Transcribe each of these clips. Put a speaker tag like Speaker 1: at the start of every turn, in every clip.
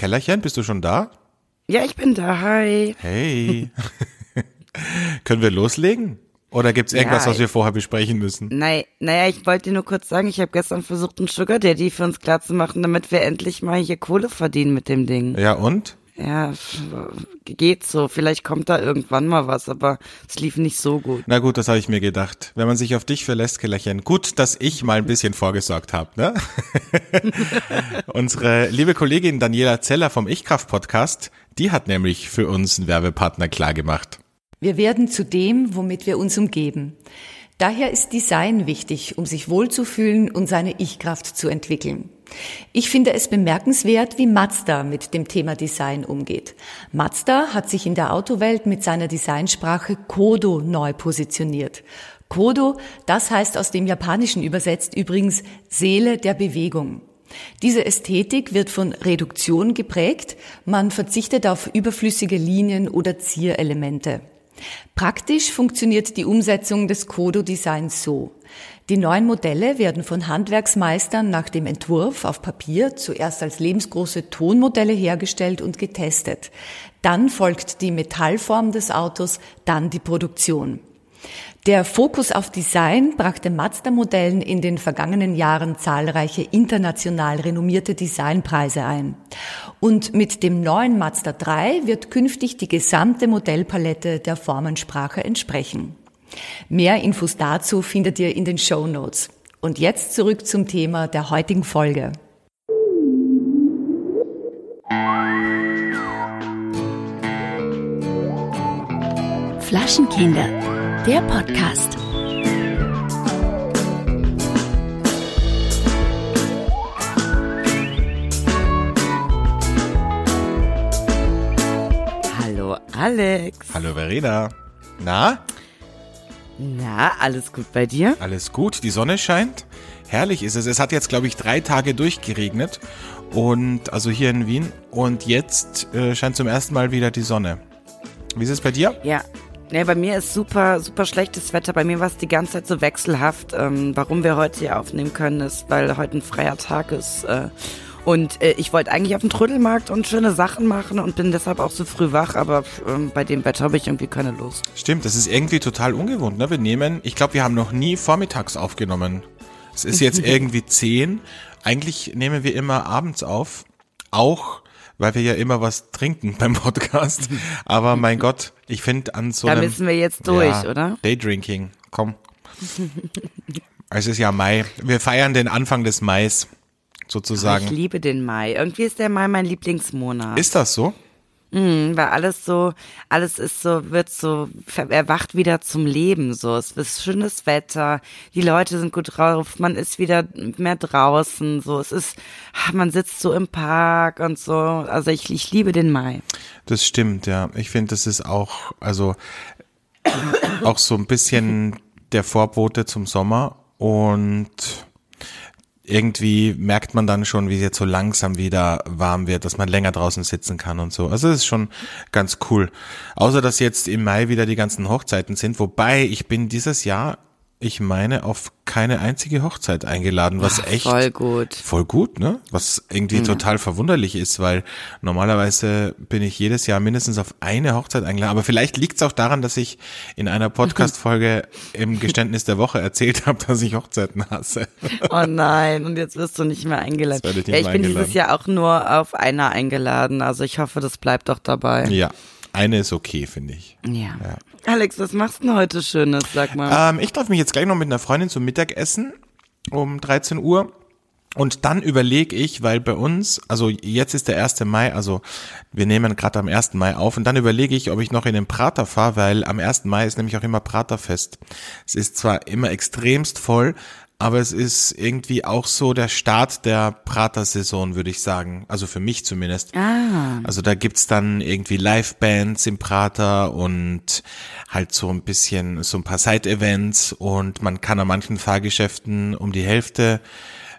Speaker 1: Kellerchen, bist du schon da?
Speaker 2: Ja, ich bin da. Hi.
Speaker 1: Hey. Können wir loslegen? Oder gibt's irgendwas,
Speaker 2: Ja,
Speaker 1: was wir vorher besprechen müssen?
Speaker 2: Nein, naja, ich wollte dir nur kurz sagen, ich habe gestern versucht, einen Sugar Daddy für uns klar zu machen, damit wir endlich mal hier Kohle verdienen mit dem Ding.
Speaker 1: Ja, und?
Speaker 2: Ja, geht so. Vielleicht kommt da irgendwann mal was, aber es lief nicht so gut.
Speaker 1: Na gut, das habe ich mir gedacht. Wenn man sich auf dich verlässt, Kellerchen. Gut, dass ich mal ein bisschen vorgesorgt habe. Ne? Unsere liebe Kollegin Daniela Zeller vom Ich-Kraft-Podcast, die hat nämlich für uns einen Werbepartner klargemacht.
Speaker 3: Wir werden zu dem, womit wir uns umgeben. Daher ist Design wichtig, um sich wohlzufühlen und seine Ich-Kraft zu entwickeln. Ich finde es bemerkenswert, wie Mazda mit dem Thema Design umgeht. Mazda hat sich in der Autowelt mit seiner Designsprache Kodo neu positioniert. Kodo, das heißt aus dem Japanischen übersetzt übrigens Seele der Bewegung. Diese Ästhetik wird von Reduktion geprägt, man verzichtet auf überflüssige Linien oder Zierelemente. Praktisch funktioniert die Umsetzung des Kodo-Designs so. Die neuen Modelle werden von Handwerksmeistern nach dem Entwurf auf Papier zuerst als lebensgroße Tonmodelle hergestellt und getestet. Dann folgt die Metallform des Autos, dann die Produktion. Der Fokus auf Design brachte Mazda-Modellen in den vergangenen Jahren zahlreiche international renommierte Designpreise ein. Und mit dem neuen Mazda 3 wird künftig die gesamte Modellpalette der Formensprache entsprechen. Mehr Infos dazu findet ihr in den Show Notes. Und jetzt zurück zum Thema der heutigen Folge.
Speaker 4: Flaschenkinder, der Podcast.
Speaker 2: Hallo Alex.
Speaker 1: Hallo Verena. Na,
Speaker 2: Na, alles gut bei dir?
Speaker 1: alles gut? Die Sonne scheint? Herrlich ist es. Es hat jetzt, glaube ich, drei Tage durchgeregnet. Und also hier in Wien. Und jetzt äh, scheint zum ersten Mal wieder die Sonne. Wie ist es bei dir?
Speaker 2: Ja. Nee, bei mir ist super, super schlechtes Wetter. Bei mir war es die ganze Zeit so wechselhaft. Ähm, warum wir heute hier aufnehmen können, ist, weil heute ein freier Tag ist. Äh, und äh, ich wollte eigentlich auf den Trödelmarkt und schöne Sachen machen und bin deshalb auch so früh wach, aber ähm, bei dem Wetter habe ich irgendwie keine Lust.
Speaker 1: Stimmt, das ist irgendwie total ungewohnt. Ne? Wir nehmen, ich glaube, wir haben noch nie vormittags aufgenommen. Es ist jetzt irgendwie zehn. Eigentlich nehmen wir immer abends auf. Auch, weil wir ja immer was trinken beim Podcast. Aber mein Gott, ich finde an so
Speaker 2: Da
Speaker 1: einem...
Speaker 2: müssen wir jetzt durch,
Speaker 1: ja,
Speaker 2: oder?
Speaker 1: Daydrinking, komm. es ist ja Mai. Wir feiern den Anfang des Mais,
Speaker 2: Ich
Speaker 1: sozusagen.
Speaker 2: liebe den Mai. Irgendwie ist der Mai mein Lieblingsmonat.
Speaker 1: Ist das so?
Speaker 2: Mhm, weil alles so, alles ist so, wird so, erwacht wieder zum Leben, so. Es ist schönes Wetter, die Leute sind gut drauf, man ist wieder mehr draußen, so. Es ist, man sitzt so im Park und so. Also ich, ich liebe den Mai.
Speaker 1: Das stimmt, ja. Ich finde, das ist auch, also auch so ein bisschen der Vorbote zum Sommer und irgendwie merkt man dann schon, wie es jetzt so langsam wieder warm wird, dass man länger draußen sitzen kann und so. Also es ist schon ganz cool. Außer dass jetzt im Mai wieder die ganzen Hochzeiten sind, wobei ich bin dieses Jahr, ich meine, auf keine einzige Hochzeit eingeladen, was echt
Speaker 2: Voll gut.
Speaker 1: Voll gut, ne? Was irgendwie total verwunderlich ist, weil normalerweise bin ich jedes Jahr mindestens auf eine Hochzeit eingeladen. Aber vielleicht liegt es auch daran, dass ich in einer Podcast-Folge im Geständnis der Woche erzählt habe, dass ich Hochzeiten hasse.
Speaker 2: Oh nein, und jetzt wirst du nicht mehr eingeladen.
Speaker 1: Jetzt ich
Speaker 2: ja, ich bin
Speaker 1: eingeladen.
Speaker 2: dieses Jahr auch nur auf einer eingeladen, also ich hoffe, das bleibt doch dabei.
Speaker 1: Ja, eine ist okay, finde ich.
Speaker 2: Ja. Alex, was machst du denn heute Schönes, sag mal?
Speaker 1: Ähm, ich darf mich jetzt gleich noch mit einer Freundin zum Mittagessen um 13 Uhr. Und dann überlege ich, weil bei uns, also jetzt ist der 1. Mai, also wir nehmen gerade am 1. Mai auf und dann überlege ich, ob ich noch in den Prater fahre, weil am 1. Mai ist nämlich auch immer Praterfest. Es ist zwar immer extremst voll, aber es ist irgendwie auch so der Start der Prater-Saison, würde ich sagen. Also für mich zumindest.
Speaker 2: ah.
Speaker 1: Also da gibt's dann irgendwie Live-Bands im Prater und halt so ein bisschen, so ein paar Side-Events und man kann an manchen Fahrgeschäften um die Hälfte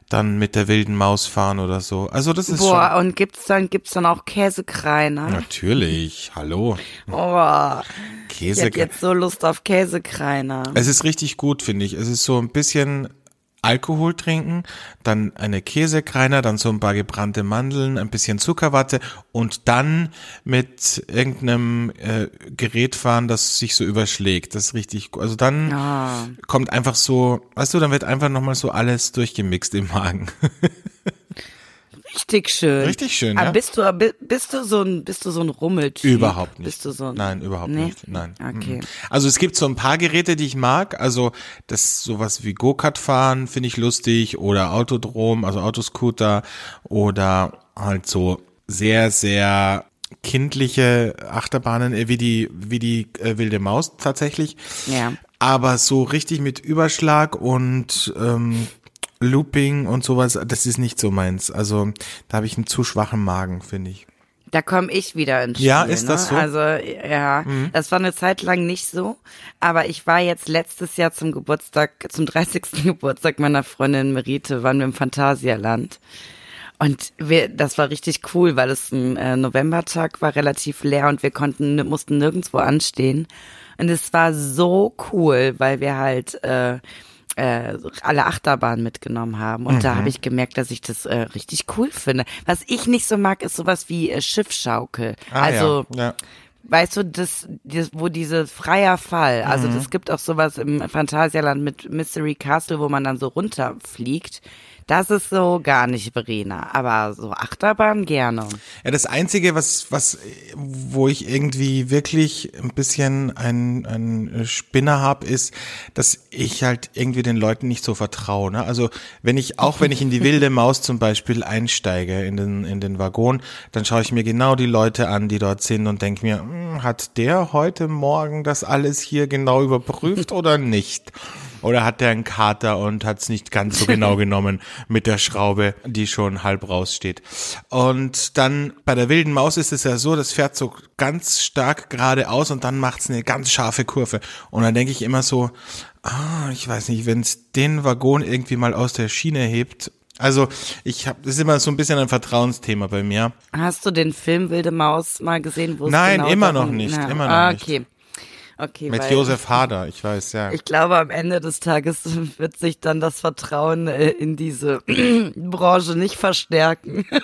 Speaker 1: dann mit der wilden Maus fahren oder so. Also das ist
Speaker 2: Boah, und gibt's dann, gibt's dann auch Käsekreiner?
Speaker 1: schon... Natürlich, hallo.
Speaker 2: Oh, ich
Speaker 1: Käse.
Speaker 2: hab jetzt so Lust auf Käsekreiner.
Speaker 1: Es ist richtig gut, finde ich. Es ist so ein bisschen Alkohol trinken, dann eine Käsekreiner, dann so ein paar gebrannte Mandeln, ein bisschen Zuckerwatte und dann mit irgendeinem äh, Gerät fahren, das sich so überschlägt. Das ist richtig, also dann
Speaker 2: Ah.
Speaker 1: kommt einfach so, weißt du, dann wird einfach nochmal so alles durchgemixt im Magen.
Speaker 2: Richtig schön.
Speaker 1: Richtig schön,
Speaker 2: Aber
Speaker 1: ja.
Speaker 2: bist du, bi- bist du so ein, bist du so ein Rummeltyp?
Speaker 1: Überhaupt nicht.
Speaker 2: Bist du so ein,
Speaker 1: Nein, überhaupt
Speaker 2: Nee?
Speaker 1: nicht. Nein.
Speaker 2: Okay.
Speaker 1: Mhm. Also es gibt so ein paar Geräte, die ich mag. Also das sowas wie Go-Kart fahren finde ich lustig oder Autodrom, also Autoscooter oder halt so sehr, sehr kindliche Achterbahnen, äh, wie die, wie die äh, wilde Maus tatsächlich.
Speaker 2: Ja.
Speaker 1: Aber so richtig mit Überschlag und ähm, Looping und sowas, das ist nicht so meins. Also da habe ich einen zu schwachen Magen, finde ich.
Speaker 2: Da komme ich wieder ins Spiel.
Speaker 1: Ja, ist das so?
Speaker 2: Ne? Also ja, das war eine Zeit lang nicht so, aber ich war jetzt letztes Jahr zum Geburtstag, zum 30. Geburtstag meiner Freundin Merite, waren wir im Phantasialand. Und wir, das war richtig cool, weil es ein äh, Novembertag war, relativ leer und wir konnten, mussten nirgendwo anstehen. Und es war so cool, weil wir halt äh, äh, alle Achterbahnen mitgenommen haben. Und
Speaker 1: Mhm.
Speaker 2: da habe ich gemerkt, dass ich das äh, richtig cool finde. Was ich nicht so mag, ist sowas wie äh, Schiffschaukel.
Speaker 1: Ah,
Speaker 2: also
Speaker 1: ja. ja.
Speaker 2: weißt du, das, das wo diese freier Fall, also
Speaker 1: Mhm.
Speaker 2: das gibt auch sowas im Phantasialand mit Mystery Castle, wo man dann so runterfliegt. Das ist so gar nicht Verena, aber so Achterbahn gerne.
Speaker 1: Ja, das Einzige, was, was, wo ich irgendwie wirklich ein bisschen ein, ein Spinner hab, ist, dass ich halt irgendwie den Leuten nicht so vertraue. Ne? Also wenn ich, auch wenn ich in die wilde Maus zum Beispiel einsteige in den, in den Waggon, dann schaue ich mir genau die Leute an, die dort sind und denke mir, hm, hat der heute Morgen das alles hier genau überprüft oder nicht? Oder hat der einen Kater und hat es nicht ganz so genau genommen mit der Schraube, die schon halb raussteht. Und dann bei der wilden Maus ist es ja so, das fährt so ganz stark geradeaus und dann macht es eine ganz scharfe Kurve. Und dann denke ich immer so, ah, ich weiß nicht, wenn es den Waggon irgendwie mal aus der Schiene hebt. Also ich habe, das ist immer so ein bisschen ein Vertrauensthema bei mir.
Speaker 2: Hast du den Film Wilde Maus mal gesehen? Wo es
Speaker 1: Nein,
Speaker 2: genau
Speaker 1: immer noch nicht,
Speaker 2: Ja.
Speaker 1: immer noch
Speaker 2: ah,
Speaker 1: nicht.
Speaker 2: Okay. Okay,
Speaker 1: Mit
Speaker 2: weil
Speaker 1: Josef Hader, ich weiß, ja.
Speaker 2: Ich glaube, am Ende des Tages wird sich dann das Vertrauen äh, in diese Branche nicht verstärken.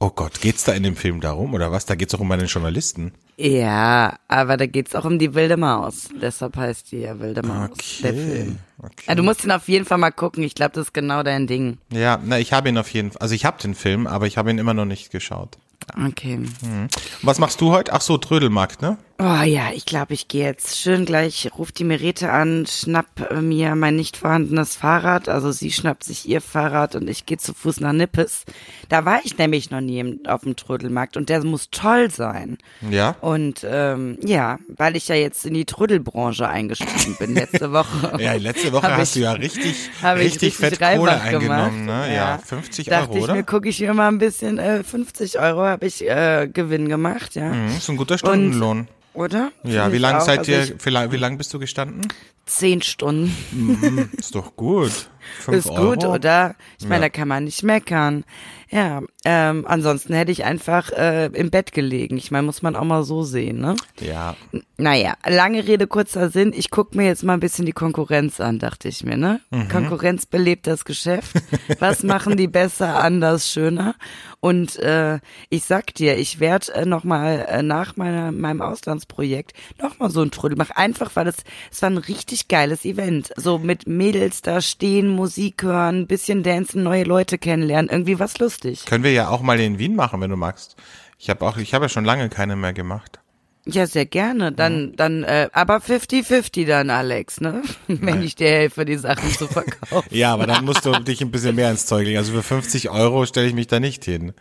Speaker 1: Oh Gott, geht's da in dem Film darum oder was? Da geht's doch um einen Journalisten.
Speaker 2: Ja, aber da geht's auch um die wilde Maus. Deshalb heißt die ja wilde Maus. Der Film.
Speaker 1: okay.
Speaker 2: Ja, du musst ihn auf jeden Fall mal gucken. Ich glaube, das ist genau dein Ding.
Speaker 1: Ja, na, ich habe ihn auf jeden Fall, also ich habe den Film, aber ich habe ihn immer noch nicht geschaut.
Speaker 2: Okay.
Speaker 1: Und was machst du heute? Ach so, Trödelmarkt, ne?
Speaker 2: Oh ja, ich glaube, ich gehe jetzt schön gleich, ruf die Merete an, schnapp äh, mir mein nicht vorhandenes Fahrrad. Also sie schnappt sich ihr Fahrrad und ich gehe zu Fuß nach Nippes. Da war ich nämlich noch nie auf dem Trödelmarkt und der muss toll sein.
Speaker 1: Ja.
Speaker 2: Und ähm, ja, weil ich ja jetzt in die Trödelbranche eingestiegen bin letzte Woche.
Speaker 1: Ja, letzte Woche hast
Speaker 2: ich-
Speaker 1: du ja richtig,
Speaker 2: Habe ich
Speaker 1: richtig, fett Kohle eingenommen,
Speaker 2: gemacht.
Speaker 1: ne? Ja, 50
Speaker 2: Dachte
Speaker 1: Euro,
Speaker 2: ich
Speaker 1: oder?
Speaker 2: mir, gucke ich mir mal ein bisschen, äh, 50 Euro habe ich äh, Gewinn gemacht, ja.
Speaker 1: Mhm, ist ein guter Stundenlohn.
Speaker 2: Oder?
Speaker 1: Ja, wie
Speaker 2: ich
Speaker 1: lang
Speaker 2: auch.
Speaker 1: seid
Speaker 2: Also
Speaker 1: ihr, wie lang, wie lang bist du gestanden?
Speaker 2: Zehn Stunden.
Speaker 1: Ist doch gut.
Speaker 2: Ist gut,
Speaker 1: Euro.
Speaker 2: oder? Ich meine,
Speaker 1: Ja.
Speaker 2: da kann man nicht meckern. Ja, ähm, ansonsten hätte ich einfach äh, im Bett gelegen. Ich meine, muss man auch mal so sehen, ne?
Speaker 1: Ja,
Speaker 2: Naja, lange Rede, kurzer Sinn. Ich guck mir jetzt mal ein bisschen die Konkurrenz an, dachte ich mir, ne?
Speaker 1: Mhm.
Speaker 2: Konkurrenz belebt das Geschäft. Was machen die besser, anders, schöner? Und äh, ich sag dir, ich werde äh, nochmal äh, nach meiner, meinem Auslandsprojekt nochmal so ein Trödel machen. Einfach, weil es, es war ein richtig geiles Event. So mit Mädels da stehen, Musik hören, bisschen dancen, neue Leute kennenlernen. Irgendwie was lustig.
Speaker 1: können wir ja auch mal in Wien machen, wenn du magst. Ich habe auch, ich habe ja schon lange keine mehr gemacht.
Speaker 2: Ja, sehr gerne. Dann, dann, äh, aber 50-50 dann, Alex, ne? Wenn ich dir helfe, die Sachen zu verkaufen.
Speaker 1: Ja, aber dann musst du dich ein bisschen mehr ins Zeug legen. Also für 50 Euro stelle ich mich da nicht hin.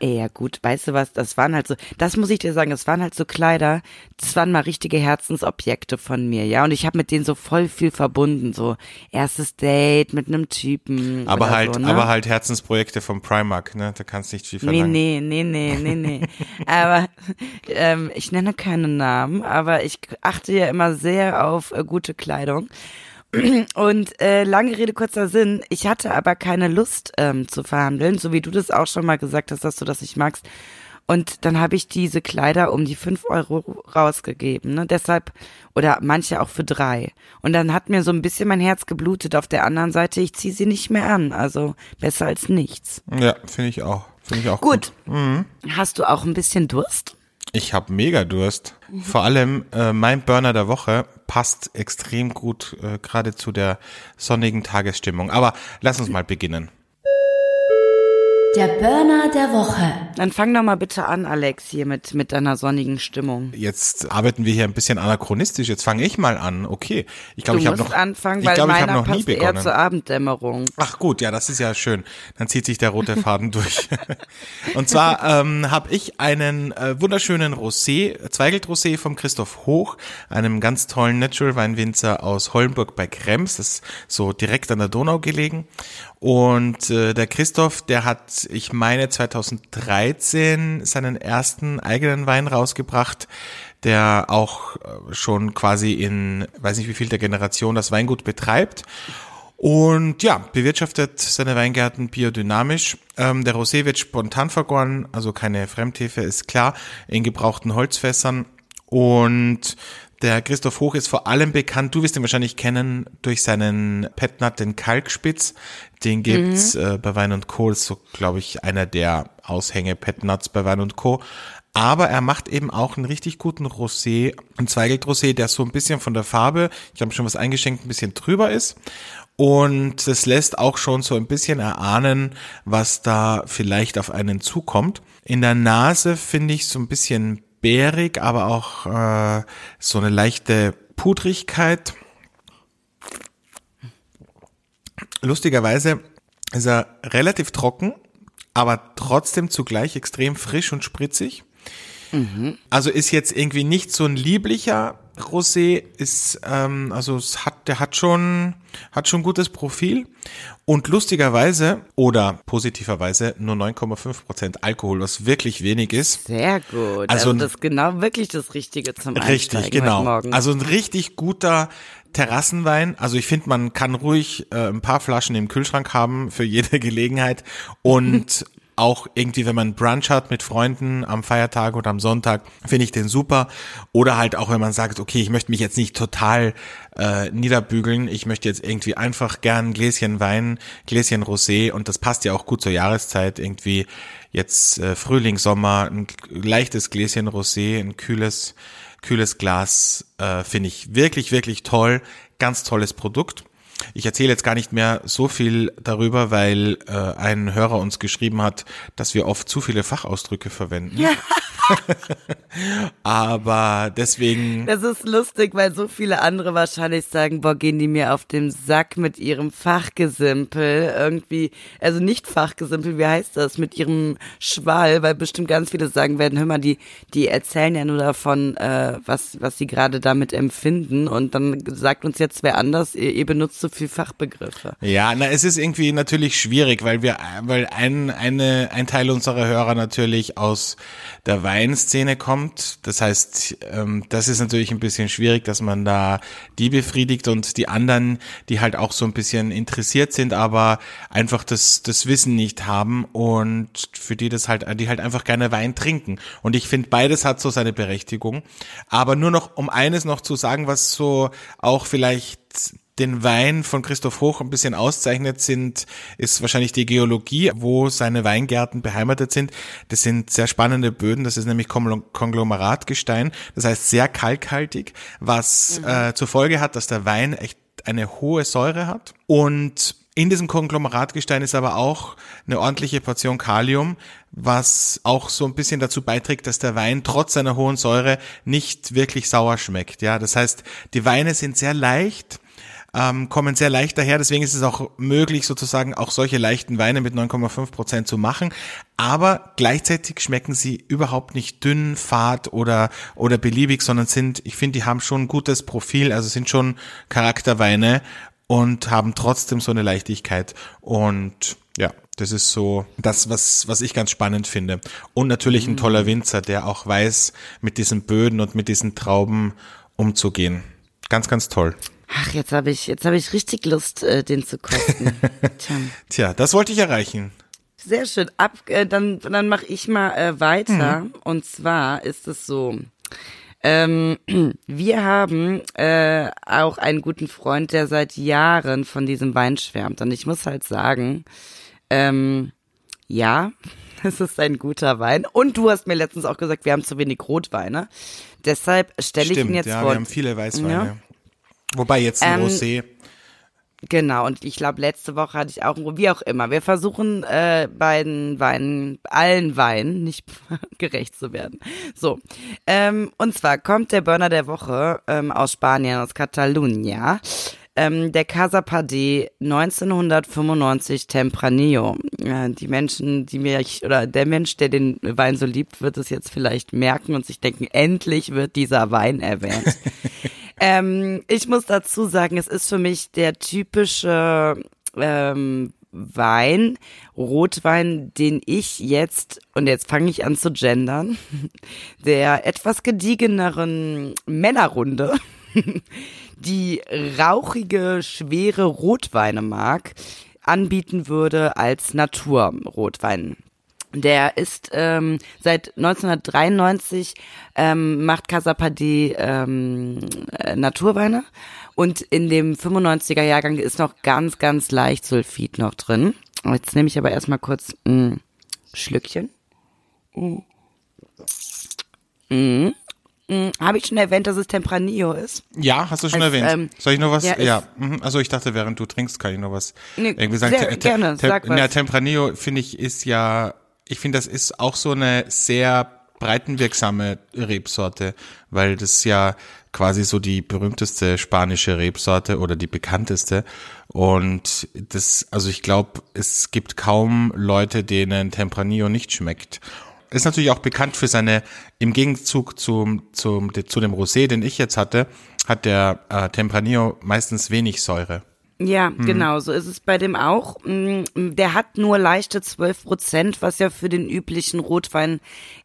Speaker 2: Ey, ja gut, weißt du was, das waren halt so, das muss ich dir sagen, das waren halt so Kleider, das waren mal richtige Herzensobjekte von mir, ja, und ich habe mit denen so voll viel verbunden, so erstes Date mit einem Typen
Speaker 1: Aber halt,
Speaker 2: so, ne?
Speaker 1: aber halt Herzensprojekte vom Primark, ne? Da kannst nicht viel
Speaker 2: Nee,
Speaker 1: verlangen.
Speaker 2: nee, nee, nee, nee, nee. aber ähm, ich nenne keine Namen, aber ich achte ja immer sehr auf äh, gute Kleidung. Und äh, lange Rede, kurzer Sinn, ich hatte aber keine Lust ähm, zu verhandeln, so wie du das auch schon mal gesagt hast, dass du das nicht magst. Und dann habe ich diese Kleider um die fünf Euro rausgegeben. Ne? Deshalb, oder manche auch für drei. Und dann hat mir so ein bisschen mein Herz geblutet. Auf der anderen Seite, ich ziehe sie nicht mehr an. Also besser als nichts.
Speaker 1: Ja, finde ich auch. Finde ich auch
Speaker 2: gut. gut. Mhm. Hast du auch ein bisschen Durst?
Speaker 1: Ich habe mega Durst. Vor allem äh, mein Burner der Woche passt extrem gut äh, gerade zu der sonnigen Tagesstimmung. Aber lass uns mal beginnen.
Speaker 4: Der Burner der Woche.
Speaker 2: Dann fang doch mal bitte an, Alex, hier mit, mit deiner sonnigen Stimmung.
Speaker 1: Jetzt arbeiten wir hier ein bisschen anachronistisch. Jetzt fange ich mal an. Okay. Ich glaube, ich habe noch
Speaker 2: anfangen, ich weil glaub, ich meiner noch nie begonnen. eher zur Abenddämmerung.
Speaker 1: Ach gut, ja, das ist ja schön. Dann zieht sich der rote Faden durch. Und zwar ähm, habe ich einen äh, wunderschönen Rosé, Zweigelt-Rosé vom Christoph Hoch, einem ganz tollen Natural Weinwinzer aus Hollenburg bei Krems. Das ist so direkt an der Donau gelegen. Und äh, der Christoph, der hat, ich meine, 2013 seinen ersten eigenen Wein rausgebracht, der auch äh, schon quasi in, weiß nicht wie viel der Generation das Weingut betreibt. Und ja, bewirtschaftet seine Weingärten biodynamisch. Ähm, der Rosé wird spontan vergoren, also keine Fremdhefe, ist klar, in gebrauchten Holzfässern. Und der Christoph Hoch ist vor allem bekannt, du wirst ihn wahrscheinlich kennen, durch seinen Petnat, den Kalkspitz. Den gibt's mhm. äh, bei Wein und Co. Das ist so, glaube ich, einer der Aushänge Petnuts bei Wein und Co. Aber er macht eben auch einen richtig guten Rosé, ein Zweigelt-Rosé, der so ein bisschen von der Farbe, ich habe schon was eingeschenkt, ein bisschen drüber ist. Und das lässt auch schon so ein bisschen erahnen, was da vielleicht auf einen zukommt. In der Nase finde ich so ein bisschen bärig, aber auch äh, so eine leichte Pudrigkeit. Lustigerweise ist er relativ trocken, aber trotzdem zugleich extrem frisch und spritzig. Mhm. Also ist jetzt irgendwie nicht so ein lieblicher Rosé, ist ähm, also es hat der hat schon hat schon gutes Profil und lustigerweise oder positiverweise nur 9,5 Prozent Alkohol, was wirklich wenig ist.
Speaker 2: Sehr gut. Also, also das ist genau wirklich das Richtige zum
Speaker 1: Einsteigen Richtig, genau. Also ein richtig guter Terrassenwein. Also ich finde, man kann ruhig äh, ein paar Flaschen im Kühlschrank haben für jede Gelegenheit und auch irgendwie, wenn man Brunch hat mit Freunden am Feiertag oder am Sonntag, finde ich den super. Oder halt auch, wenn man sagt, okay, ich möchte mich jetzt nicht total äh, niederbügeln, ich möchte jetzt irgendwie einfach gern ein Gläschen Wein, Gläschen Rosé und das passt ja auch gut zur Jahreszeit, irgendwie jetzt äh, Frühling, Sommer, ein leichtes Gläschen Rosé, ein kühles, kühles Glas, äh, finde ich wirklich, wirklich toll. Ganz tolles Produkt. Ich erzähle jetzt gar nicht mehr so viel darüber, weil äh, ein Hörer uns geschrieben hat, dass wir oft zu viele Fachausdrücke verwenden. Ja. Aber deswegen.
Speaker 2: Das ist lustig, weil so viele andere wahrscheinlich sagen, boah, gehen die mir auf den Sack mit ihrem Fachgesimpel. Irgendwie, also nicht Fachgesimpel, wie heißt das? Mit ihrem Schwall, weil bestimmt ganz viele sagen werden, hör mal, die, die erzählen ja nur davon, äh, was, was sie gerade damit empfinden. Und dann sagt uns jetzt wer anders, ihr, ihr benutzt so viel Fachbegriffe.
Speaker 1: Ja, na, es ist irgendwie natürlich schwierig, weil wir, weil ein, eine, ein Teil unserer Hörer natürlich aus der Weinszene kommt. Das heißt, ähm, das ist natürlich ein bisschen schwierig, dass man da die befriedigt und die anderen, die halt auch so ein bisschen interessiert sind, aber einfach das, das Wissen nicht haben und für die das halt, die halt einfach gerne Wein trinken. Und ich finde, beides hat so seine Berechtigung. Aber nur noch, um eines noch zu sagen, was so auch vielleicht den Wein von Christoph Hoch ein bisschen auszeichnet, sind, ist wahrscheinlich die Geologie, wo seine Weingärten beheimatet sind. Das sind sehr spannende Böden, das ist nämlich Konglomeratgestein, das heißt sehr kalkhaltig, was mhm. äh, zur Folge hat, dass der Wein echt eine hohe Säure hat. Und in diesem Konglomeratgestein ist aber auch eine ordentliche Portion Kalium, was auch so ein bisschen dazu beiträgt, dass der Wein trotz seiner hohen Säure nicht wirklich sauer schmeckt. Ja, das heißt, die Weine sind sehr leicht, ähm, kommen sehr leicht daher. Deswegen ist es auch möglich, sozusagen auch solche leichten Weine mit 9,5 Prozent zu machen. Aber gleichzeitig schmecken sie überhaupt nicht dünn, fad oder, oder beliebig, sondern sind, ich finde, die haben schon ein gutes Profil, also sind schon Charakterweine und haben trotzdem so eine Leichtigkeit. Und ja, das ist so das, was, was ich ganz spannend finde. Und natürlich ein toller Winzer, der auch weiß, mit diesen Böden und mit diesen Trauben umzugehen. Ganz, ganz toll.
Speaker 2: Ach, jetzt habe ich, jetzt habe ich richtig Lust, äh, den zu kosten.
Speaker 1: Tja. Tja, das wollte ich erreichen.
Speaker 2: Sehr schön. Ab, äh, dann dann mache ich mal äh, weiter. Mhm. Und zwar ist es so. Ähm, wir haben äh, auch einen guten Freund, der seit Jahren von diesem Wein schwärmt. Und ich muss halt sagen, ähm, ja, es ist ein guter Wein. Und du hast mir letztens auch gesagt, wir haben zu wenig Rotweine. Deshalb stelle ich ihn jetzt
Speaker 1: ja,
Speaker 2: vor.
Speaker 1: Wir haben viele Weißweine. Ja. Wobei jetzt ein ähm, Rosé.
Speaker 2: Genau, und ich glaube, letzte Woche hatte ich auch, wie auch immer, wir versuchen äh, beiden Weinen, allen Weinen, nicht gerecht zu werden. So, ähm, und zwar kommt der Burner der Woche ähm, aus Spanien, aus Catalunya. Ähm, der Casa Pade 1995 Tempranillo. Äh, die Menschen, die mir, oder der Mensch, der den Wein so liebt, wird es jetzt vielleicht merken und sich denken, endlich wird dieser Wein erwähnt. ähm, ich muss dazu sagen, es ist für mich der typische ähm, Wein, Rotwein, den ich jetzt, und jetzt fange ich an zu gendern, der etwas gediegeneren Männerrunde die rauchige, schwere Rotweine mag, anbieten würde als Naturrotwein. Der ist ähm, seit 1993 ähm, macht Casapade ähm, äh, Naturweine und in dem 95er Jahrgang ist noch ganz, ganz leicht Sulfid noch drin. Jetzt nehme ich aber erstmal kurz ein Schlückchen. Mm. Mm. Hm, Habe ich schon erwähnt, dass es Tempranillo ist?
Speaker 1: Ja, hast du schon Als, erwähnt. Ähm, Soll ich noch was? Ja. ja. Mhm. Also ich dachte, während du trinkst, kann ich noch was nee, irgendwie sagen.
Speaker 2: Sehr, gerne, sag was.
Speaker 1: Ja, Tempranillo finde ich ist ja, ich finde, das ist auch so eine sehr breitenwirksame Rebsorte, weil das ja quasi so die berühmteste spanische Rebsorte oder die bekannteste. Und das, also ich glaube, es gibt kaum Leute, denen Tempranillo nicht schmeckt. Ist natürlich auch bekannt für seine, im Gegenzug zum, zum, zu dem Rosé, den ich jetzt hatte, hat der äh, Tempranillo meistens wenig Säure.
Speaker 2: Ja, mhm. genau, so ist es bei dem auch. Mm, der hat nur leichte 12 Prozent, was ja für den üblichen Rotwein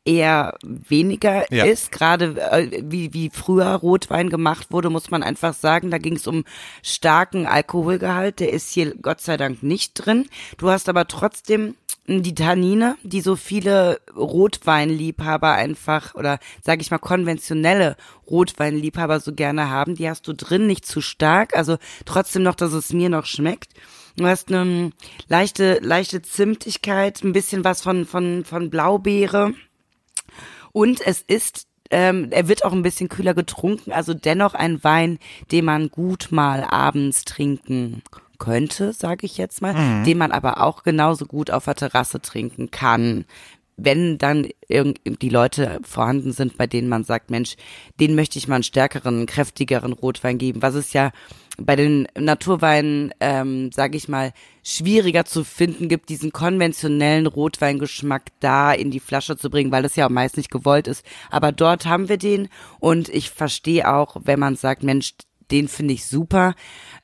Speaker 2: eher weniger ja. ist. Gerade äh, wie, wie früher Rotwein gemacht wurde, muss man einfach sagen, da ging es um starken Alkoholgehalt. Der ist hier Gott sei Dank nicht drin. Du hast aber trotzdem die Tannine, die so viele Rotweinliebhaber einfach oder sage ich mal konventionelle Rotweinliebhaber so gerne haben, die hast du drin nicht zu stark, also trotzdem noch, dass es mir noch schmeckt. Du hast eine leichte leichte Zimtigkeit, ein bisschen was von von von Blaubeere und es ist ähm, er wird auch ein bisschen kühler getrunken, also dennoch ein Wein, den man gut mal abends trinken könnte, sage ich jetzt mal, mhm. den man aber auch genauso gut auf der Terrasse trinken kann. Wenn dann die Leute vorhanden sind, bei denen man sagt, Mensch, den möchte ich mal einen stärkeren, kräftigeren Rotwein geben, was es ja bei den Naturweinen, ähm, sage ich mal, schwieriger zu finden gibt, diesen konventionellen Rotweingeschmack da in die Flasche zu bringen, weil das ja auch meist nicht gewollt ist. Aber dort haben wir den und ich verstehe auch, wenn man sagt, Mensch, den finde ich super.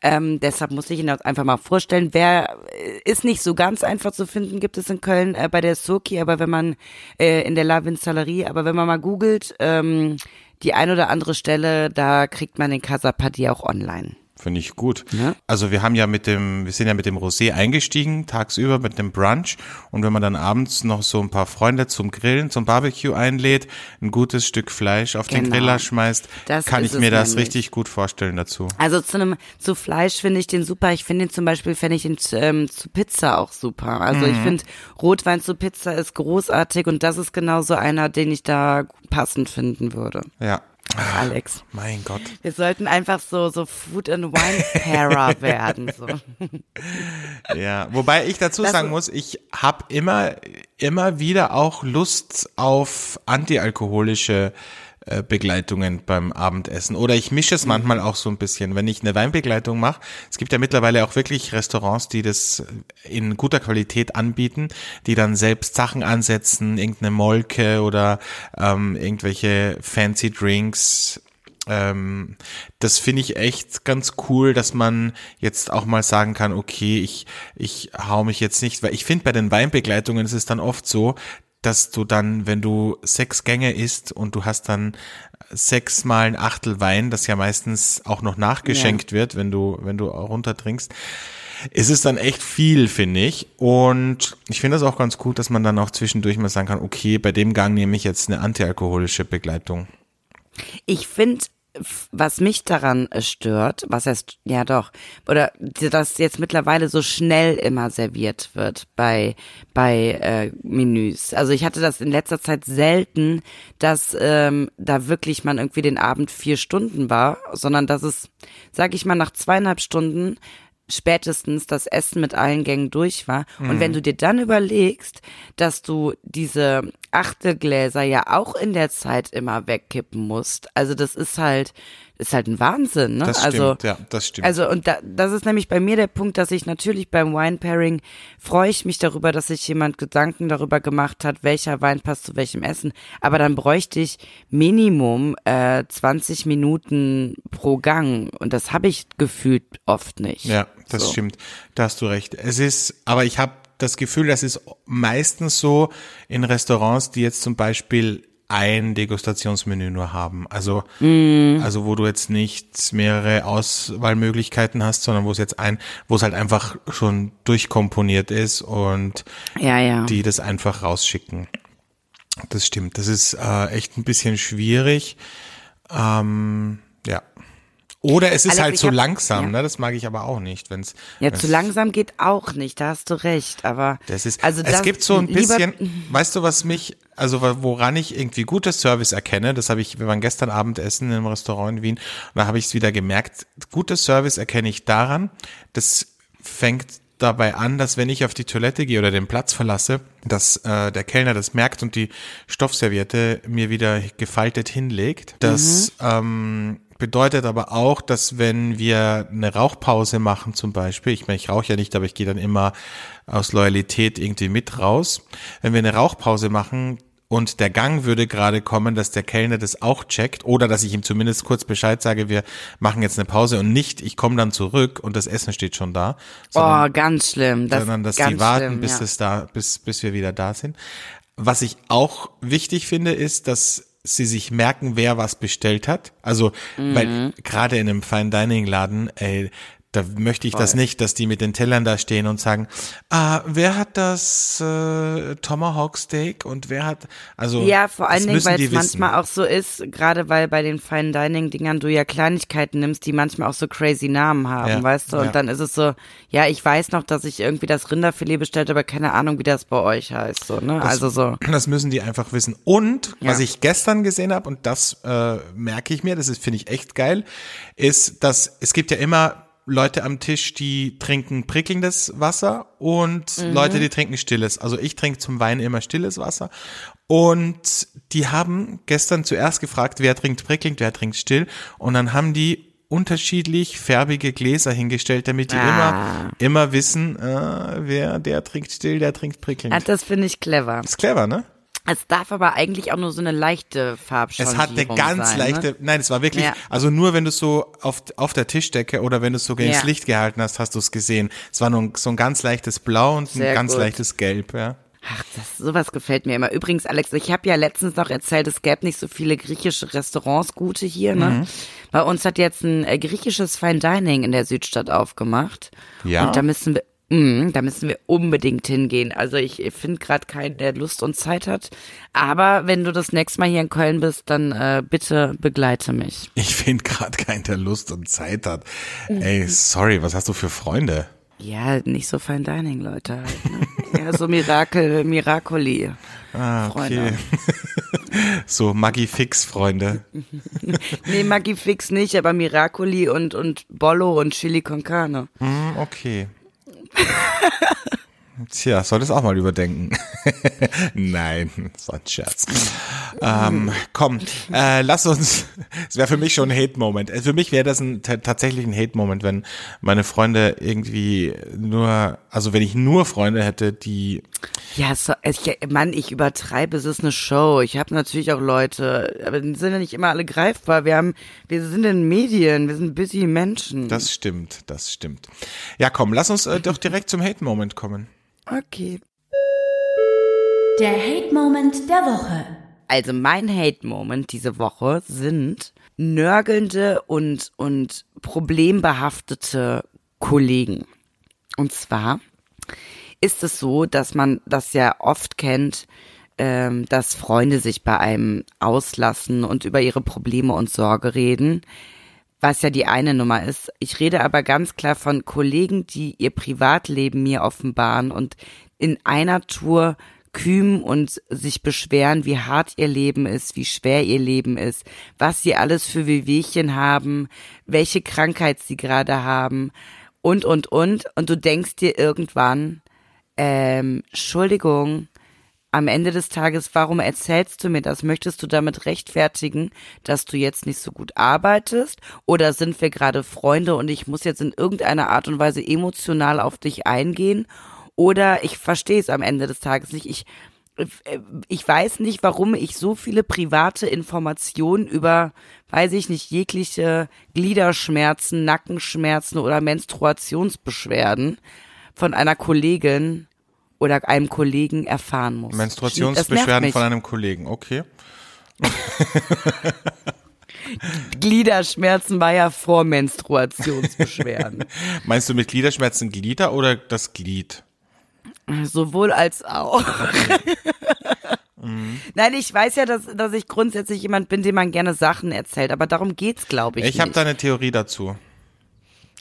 Speaker 2: Ähm, deshalb muss ich ihn einfach mal vorstellen. Wer äh, ist nicht so ganz einfach zu finden, gibt es in Köln äh, bei der Soki, aber wenn man äh, in der La Vinsalerie, aber wenn man mal googelt, ähm, die ein oder andere Stelle, da kriegt man den Casapadi auch online.
Speaker 1: Finde ich gut. Ja. Also wir haben ja mit dem, wir sind ja mit dem Rosé eingestiegen, tagsüber mit dem Brunch. Und wenn man dann abends noch so ein paar Freunde zum Grillen, zum Barbecue einlädt, ein gutes Stück Fleisch auf genau. den Griller schmeißt, das kann ich mir das nämlich. richtig gut vorstellen dazu.
Speaker 2: Also zu einem, zu Fleisch finde ich den super. Ich finde ihn zum Beispiel, fände ich ihn ähm, zu Pizza auch super. Also mhm. ich finde, Rotwein zu Pizza ist großartig und das ist genauso einer, den ich da passend finden würde.
Speaker 1: Ja,
Speaker 2: Alex.
Speaker 1: Mein Gott.
Speaker 2: Wir sollten einfach so, so Food and Wine Pairer werden. So.
Speaker 1: Ja, wobei ich dazu das sagen muss, ich habe immer, immer wieder auch Lust auf antialkoholische äh, Begleitungen beim Abendessen. Oder ich mische es mhm. manchmal auch so ein bisschen, wenn ich eine Weinbegleitung mache. Es gibt ja mittlerweile auch wirklich Restaurants, die das in guter Qualität anbieten, die dann selbst Sachen ansetzen, irgendeine Molke oder ähm, irgendwelche fancy Drinks ähm, das finde ich echt ganz cool, dass man jetzt auch mal sagen kann, okay, ich, ich hau mich jetzt nicht, weil ich finde bei den Weinbegleitungen ist es dann oft so, dass du dann, wenn du sechs Gänge isst und du hast dann sechs mal ein Achtel Wein, das ja meistens auch noch nachgeschenkt ja. wird, wenn du, wenn du runtertrinkst, ist es dann echt viel, finde ich. Und ich finde das auch ganz gut, dass man dann auch zwischendurch mal sagen kann, okay, bei dem Gang nehme ich jetzt eine antialkoholische Begleitung.
Speaker 2: Ich finde, was mich daran äh, stört, was heißt, ja doch, oder dass jetzt mittlerweile so schnell immer serviert wird bei, bei äh, Menüs. Also ich hatte das in letzter Zeit selten, dass ähm, da wirklich man irgendwie den Abend vier Stunden war, sondern dass es, sag ich mal, nach zweieinhalb Stunden spätestens das Essen mit allen Gängen durch war. Mhm. Und wenn du dir dann überlegst, dass du diese Achtelgläser ja auch in der Zeit immer wegkippen musst, also das ist halt, ist halt ein Wahnsinn, ne?
Speaker 1: Das stimmt,
Speaker 2: also,
Speaker 1: ja, das stimmt.
Speaker 2: Also, und da, das ist nämlich bei mir der Punkt, dass ich natürlich beim Wine Pairing freue ich mich darüber, dass sich jemand Gedanken darüber gemacht hat, welcher Wein passt zu welchem Essen. Aber dann bräuchte ich Minimum äh, 20 Minuten pro Gang. Und das habe ich gefühlt oft nicht.
Speaker 1: Ja, das so. stimmt. Da hast du recht. Es ist, aber ich habe das Gefühl, das ist meistens so in Restaurants, die jetzt zum Beispiel ein Degustationsmenü nur haben. Also, mm. also wo du jetzt nicht mehrere Auswahlmöglichkeiten hast, sondern wo es jetzt ein, wo es halt einfach schon durchkomponiert ist und
Speaker 2: ja, ja.
Speaker 1: die das einfach rausschicken. Das stimmt. Das ist äh, echt ein bisschen schwierig. Ähm. Oder es ist Alex, halt zu hab, langsam, ja. ne? Das mag ich aber auch nicht, wenn's.
Speaker 2: Ja,
Speaker 1: wenn's,
Speaker 2: zu langsam geht auch nicht. Da hast du recht. Aber
Speaker 1: das ist. Also es gibt so ein bisschen. Weißt du, was mich, also woran ich irgendwie gutes Service erkenne? Das habe ich. Wir waren gestern Abend essen im Restaurant in Wien und da habe ich es wieder gemerkt. Gutes Service erkenne ich daran. Das fängt dabei an, dass wenn ich auf die Toilette gehe oder den Platz verlasse, dass äh, der Kellner das merkt und die Stoffserviette mir wieder gefaltet hinlegt. Das mhm. ähm, bedeutet aber auch, dass wenn wir eine Rauchpause machen zum Beispiel, ich meine, ich rauche ja nicht, aber ich gehe dann immer aus Loyalität irgendwie mit raus. Wenn wir eine Rauchpause machen und der Gang würde gerade kommen, dass der Kellner das auch checkt oder dass ich ihm zumindest kurz Bescheid sage, wir machen jetzt eine Pause und nicht, ich komme dann zurück und das Essen steht schon da.
Speaker 2: Sondern, oh, ganz schlimm.
Speaker 1: Das sondern dass die warten, schlimm, bis ja. es da, bis, bis wir wieder da sind. Was ich auch wichtig finde, ist, dass sie sich merken, wer was bestellt hat. Also, mhm. weil gerade in einem Fine Dining Laden, ey, da möchte ich Voll. das nicht, dass die mit den Tellern da stehen und sagen, ah, wer hat das äh, Tomahawk Steak und wer hat, also
Speaker 2: ja, vor allen Dingen, weil es manchmal auch so ist, gerade weil bei den Fine Dining Dingern du ja Kleinigkeiten nimmst, die manchmal auch so crazy Namen haben, ja, weißt du, und ja. dann ist es so, ja, ich weiß noch, dass ich irgendwie das Rinderfilet bestellt, aber keine Ahnung, wie das bei euch heißt, so, ne?
Speaker 1: Das,
Speaker 2: also so.
Speaker 1: Das müssen die einfach wissen. Und ja. was ich gestern gesehen habe und das äh, merke ich mir, das ist finde ich echt geil, ist, dass es gibt ja immer Leute am Tisch, die trinken prickelndes Wasser und mhm. Leute, die trinken stilles. Also ich trinke zum Wein immer stilles Wasser. Und die haben gestern zuerst gefragt, wer trinkt prickelnd, wer trinkt still. Und dann haben die unterschiedlich färbige Gläser hingestellt, damit die ah. immer, immer wissen, äh, wer der trinkt still, der trinkt prickelnd.
Speaker 2: Ja, das finde ich clever.
Speaker 1: ist clever, ne?
Speaker 2: Es darf aber eigentlich auch nur so eine leichte Farbschonierung
Speaker 1: Es hat eine ganz sein, ne? leichte, ne? nein, es war wirklich, ja. also nur wenn du so auf, auf der Tischdecke oder wenn du es sogar ja. ins Licht gehalten hast, hast du es gesehen. Es war nur so ein ganz leichtes Blau und Sehr ein ganz gut. leichtes Gelb, ja.
Speaker 2: Ach, das, sowas gefällt mir immer. Übrigens, Alex, ich habe ja letztens noch erzählt, es gäbe nicht so viele griechische Restaurants gute hier. Ne? Mhm. Bei uns hat jetzt ein äh, griechisches Fine Dining in der Südstadt aufgemacht. Ja. Und da müssen wir Mm, da müssen wir unbedingt hingehen. Also ich finde gerade keinen, der Lust und Zeit hat. Aber wenn du das nächste Mal hier in Köln bist, dann äh, bitte begleite mich.
Speaker 1: Ich finde gerade keinen, der Lust und Zeit hat. Ey, sorry, was hast du für Freunde?
Speaker 2: Ja, nicht so Fine Dining, Leute. Halt, ne? ja, so Mirakel, Miracoli.
Speaker 1: Ah, okay. so Maggi-Fix-Freunde.
Speaker 2: nee, Maggi-Fix nicht, aber Miracoli und, und Bollo und Chili con Carne.
Speaker 1: Mm, okay. Tja, solltest auch mal überdenken. Nein, das war ein Scherz. ähm, komm, äh, lass uns, es wäre für mich schon ein Hate-Moment. Äh, für mich wäre das ein, tatsächlich ein Hate-Moment, wenn meine Freunde irgendwie nur, also wenn ich nur Freunde hätte, die...
Speaker 2: Ja, so, ich, Mann, ich übertreibe, es ist eine Show. Ich habe natürlich auch Leute, aber die sind ja nicht immer alle greifbar. Wir haben, wir sind in Medien, wir sind busy Menschen.
Speaker 1: Das stimmt, das stimmt. Ja, komm, lass uns äh, doch direkt zum Hate-Moment kommen.
Speaker 2: Okay.
Speaker 4: Der Hate Moment der Woche.
Speaker 2: Also mein Hate Moment diese Woche sind nörgelnde und und problembehaftete Kollegen. Und zwar ist es so, dass man das ja oft kennt, ähm, dass Freunde sich bei einem auslassen und über ihre Probleme und Sorge reden, was ja die eine Nummer ist. Ich rede aber ganz klar von Kollegen, die ihr Privatleben mir offenbaren und in einer Tour kümen und sich beschweren, wie hart ihr Leben ist, wie schwer ihr Leben ist, was sie alles für Wehwehchen haben, welche Krankheit sie gerade haben und, und, und. Und du denkst dir irgendwann, ähm, Entschuldigung, am Ende des Tages, warum erzählst du mir das? Möchtest du damit rechtfertigen, dass du jetzt nicht so gut arbeitest? Oder sind wir gerade Freunde und ich muss jetzt in irgendeiner Art und Weise emotional auf dich eingehen? Oder ich verstehe es am Ende des Tages nicht. Ich, ich weiß nicht, warum ich so viele private Informationen über, weiß ich nicht, jegliche Gliederschmerzen, Nackenschmerzen oder Menstruationsbeschwerden von einer Kollegin oder einem Kollegen erfahren muss.
Speaker 1: Menstruationsbeschwerden von einem Kollegen, okay.
Speaker 2: Gliederschmerzen war ja vor Menstruationsbeschwerden.
Speaker 1: Meinst du mit Gliederschmerzen Glieder oder das Glied?
Speaker 2: Sowohl als auch. mhm. Nein, ich weiß ja, dass, dass ich grundsätzlich jemand bin, dem man gerne Sachen erzählt, aber darum geht's, glaube ich.
Speaker 1: Ich habe da eine Theorie dazu.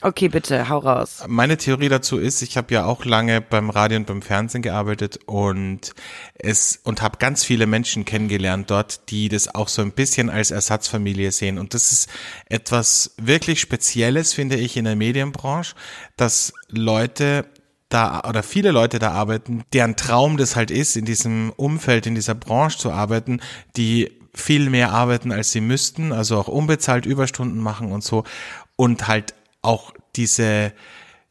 Speaker 2: Okay, bitte, hau raus.
Speaker 1: Meine Theorie dazu ist, ich habe ja auch lange beim Radio und beim Fernsehen gearbeitet und es und habe ganz viele Menschen kennengelernt dort, die das auch so ein bisschen als Ersatzfamilie sehen und das ist etwas wirklich spezielles finde ich in der Medienbranche, dass Leute da oder viele Leute da arbeiten, deren Traum das halt ist, in diesem Umfeld, in dieser Branche zu arbeiten, die viel mehr arbeiten, als sie müssten, also auch unbezahlt Überstunden machen und so und halt auch diese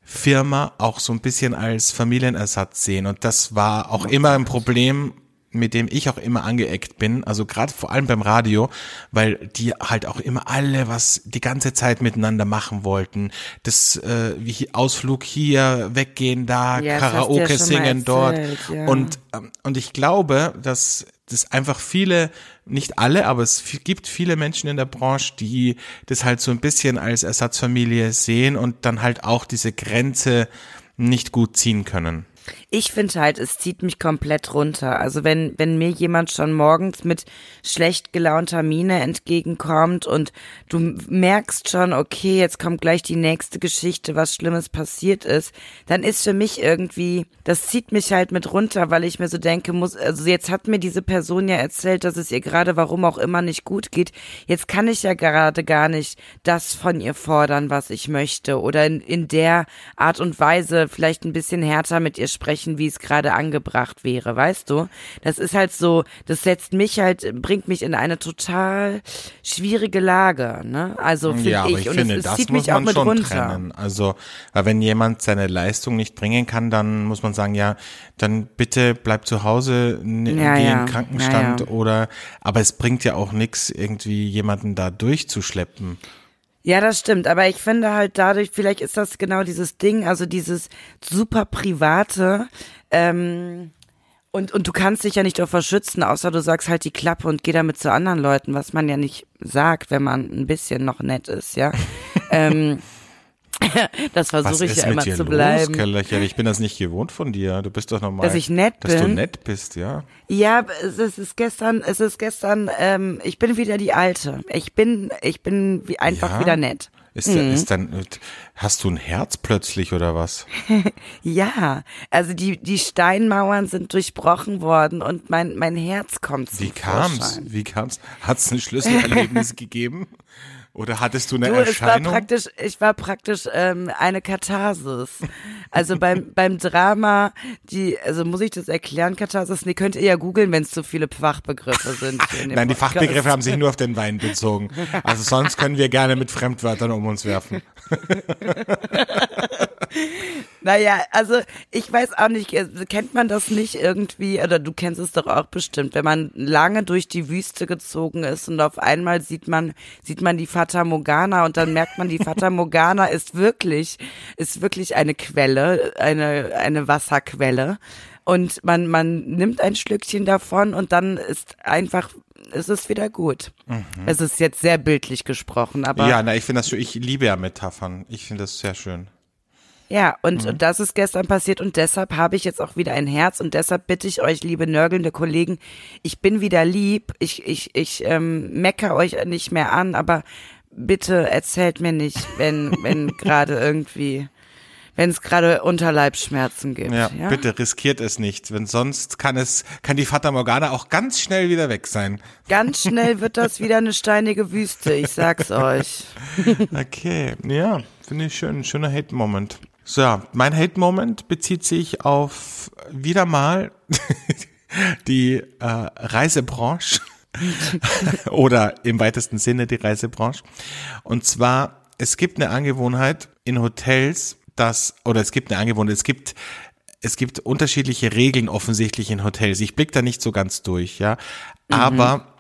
Speaker 1: Firma auch so ein bisschen als Familienersatz sehen. Und das war auch immer ein Problem, mit dem ich auch immer angeeckt bin, also gerade vor allem beim Radio, weil die halt auch immer alle was die ganze Zeit miteinander machen wollten. Das äh, wie Ausflug hier, weggehen da, ja, Karaoke ja singen dort. Ja. Und ähm, und ich glaube, dass das einfach viele, nicht alle, aber es gibt viele Menschen in der Branche, die das halt so ein bisschen als Ersatzfamilie sehen und dann halt auch diese Grenze nicht gut ziehen können.
Speaker 2: Ich finde halt, es zieht mich komplett runter. Also wenn, wenn mir jemand schon morgens mit schlecht gelaunter Miene entgegenkommt und du merkst schon, okay, jetzt kommt gleich die nächste Geschichte, was Schlimmes passiert ist, dann ist für mich irgendwie, das zieht mich halt mit runter, weil ich mir so denke, muss, also jetzt hat mir diese Person ja erzählt, dass es ihr gerade warum auch immer nicht gut geht. Jetzt kann ich ja gerade gar nicht das von ihr fordern, was ich möchte oder in, in der Art und Weise vielleicht ein bisschen härter mit ihr sprechen, wie es gerade angebracht wäre, weißt du? Das ist halt so, das setzt mich halt, bringt mich in eine total schwierige Lage, ne? Also finde
Speaker 1: ja,
Speaker 2: ich.
Speaker 1: ich
Speaker 2: und
Speaker 1: finde,
Speaker 2: es, es
Speaker 1: das
Speaker 2: zieht mich auch mit runter.
Speaker 1: trennen. Also, weil wenn jemand seine Leistung nicht bringen kann, dann muss man sagen, ja, dann bitte bleib zu Hause,
Speaker 2: Ja,
Speaker 1: geh in Krankenstand
Speaker 2: Ja, ja.
Speaker 1: oder, aber es bringt ja auch nichts, irgendwie jemanden da durchzuschleppen.
Speaker 2: Ja, das stimmt. Aber ich finde halt dadurch, vielleicht ist das genau dieses Ding, also dieses super private, ähm, und, und du kannst dich ja nicht davor schützen, außer du sagst halt die Klappe und geh damit zu anderen Leuten, was man ja nicht sagt, wenn man ein bisschen noch nett ist, ja. ähm, das versuche ich ja
Speaker 1: mit
Speaker 2: immer
Speaker 1: dir
Speaker 2: zu
Speaker 1: los,
Speaker 2: bleiben.
Speaker 1: Kellerchen? Ich bin das nicht gewohnt von dir. Du bist doch normal.
Speaker 2: Dass ich nett
Speaker 1: Dass du
Speaker 2: bin?
Speaker 1: nett bist, ja.
Speaker 2: Ja, es ist, es ist gestern, es ist gestern, ähm, ich bin wieder die Alte. Ich bin, ich bin wie einfach
Speaker 1: Ja?
Speaker 2: wieder nett.
Speaker 1: Ist,
Speaker 2: Mhm.
Speaker 1: ist dann, hast du ein Herz plötzlich oder was?
Speaker 2: Ja, also die, die Steinmauern sind durchbrochen worden und mein, mein Herz kommt zum
Speaker 1: Wie kam's?
Speaker 2: Vorschein.
Speaker 1: Wie kam's? Hat's ein Schlüsselerlebnis gegeben? Oder hattest du eine
Speaker 2: Du, es war
Speaker 1: Erscheinung?
Speaker 2: praktisch, ich war praktisch ähm, eine Katharsis. Also beim beim Drama, die, also muss ich das erklären, Katharsis? Nee, könnt ihr ja googeln, wenn es zu viele Fachbegriffe sind.
Speaker 1: Nein, die
Speaker 2: Podcast.
Speaker 1: Fachbegriffe haben sich nur auf den Wein bezogen. Also sonst können wir gerne mit Fremdwörtern um uns werfen.
Speaker 2: Naja, also ich weiß auch nicht, äh, kennt man das nicht irgendwie, oder du kennst es doch auch bestimmt, wenn man lange durch die Wüste gezogen ist und auf einmal sieht man, sieht man die Fata Morgana und dann merkt man, die Fata Morgana ist wirklich, ist wirklich eine Quelle, eine, eine Wasserquelle. Und man, man nimmt ein Schlückchen davon und dann ist einfach, es ist wieder gut. Es ist jetzt sehr bildlich gesprochen, aber
Speaker 1: Ja, na, ich finde das schön. Ich liebe ja Metaphern. Ich finde das sehr schön.
Speaker 2: Ja, und, und das ist gestern passiert und deshalb habe ich jetzt auch wieder ein Herz und deshalb bitte ich euch, liebe nörgelnde Kollegen, ich bin wieder lieb, ich, ich, ich ähm, mecker euch nicht mehr an, aber bitte erzählt mir nicht, wenn, wenn gerade irgendwie wenn es gerade Unterleibsschmerzen gibt.
Speaker 1: Ja,
Speaker 2: Ja,
Speaker 1: bitte riskiert es nicht, wenn sonst kann es, kann die Fata Morgana auch ganz schnell wieder weg sein.
Speaker 2: Ganz schnell wird das wieder eine steinige Wüste, ich sag's euch.
Speaker 1: Okay, ja, finde ich schön, schöner Hate-Moment. So, mein Hate-Moment bezieht sich auf wieder mal die äh, Reisebranche oder im weitesten Sinne die Reisebranche. Und zwar, es gibt eine Angewohnheit in Hotels, dass, oder es gibt eine Angewohnheit, es gibt es gibt unterschiedliche Regeln offensichtlich in Hotels. Ich blick da nicht so ganz durch, ja. Aber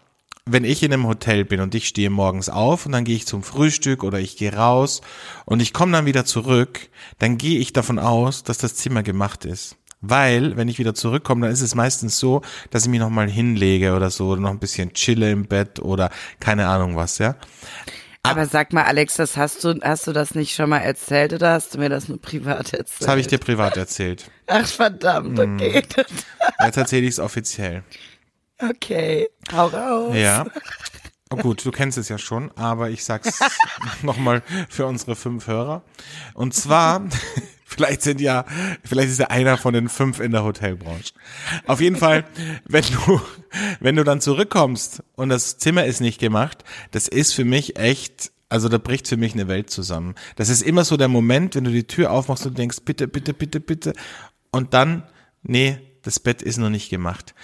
Speaker 1: wenn ich in einem Hotel bin und ich stehe morgens auf und dann gehe ich zum Frühstück oder ich gehe raus und ich komme dann wieder zurück, dann gehe ich davon aus, dass das Zimmer gemacht ist. Weil, wenn ich wieder zurückkomme, dann ist es meistens so, dass ich mich nochmal hinlege oder so, oder noch ein bisschen chille im Bett oder keine Ahnung was, ja.
Speaker 2: Aber sag mal, Alex, das hast du, hast du das nicht schon mal erzählt oder hast du mir das nur privat erzählt?
Speaker 1: Das habe ich dir privat erzählt.
Speaker 2: Ach, verdammt, okay.
Speaker 1: Jetzt erzähle ich es offiziell.
Speaker 2: Okay, hau raus.
Speaker 1: Ja. Oh gut, du kennst es ja schon, aber ich sag's nochmal für unsere fünf Hörer. Und zwar, vielleicht sind ja, vielleicht ist ja einer von den fünf in der Hotelbranche. Auf jeden Fall, wenn du, wenn du dann zurückkommst und das Zimmer ist nicht gemacht, das ist für mich echt, also da bricht für mich eine Welt zusammen. Das ist immer so der Moment, wenn du die Tür aufmachst und du denkst, bitte, bitte, bitte, bitte. Und dann, nee, das Bett ist noch nicht gemacht.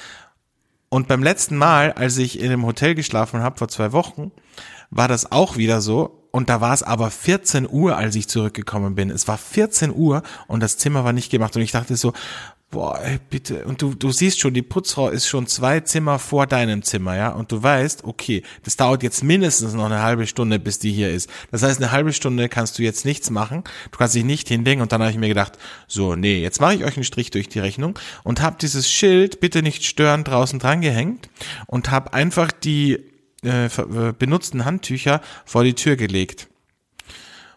Speaker 1: Und beim letzten Mal, als ich in einem Hotel geschlafen habe vor zwei Wochen, war das auch wieder so. Und da war es aber 14 Uhr, als ich zurückgekommen bin. Es war 14 Uhr und das Zimmer war nicht gemacht. Und ich dachte so, boah, ey, bitte. Und du, du siehst schon, die Putzfrau ist schon zwei Zimmer vor deinem Zimmer, ja. Und du weißt, okay, das dauert jetzt mindestens noch eine halbe Stunde, bis die hier ist. Das heißt, eine halbe Stunde kannst du jetzt nichts machen. Du kannst dich nicht hinlegen. Und dann habe ich mir gedacht, so, nee, jetzt mache ich euch einen Strich durch die Rechnung und habe dieses Schild, bitte nicht stören, draußen dran gehängt und habe einfach die äh, äh, benutzten Handtücher vor die Tür gelegt.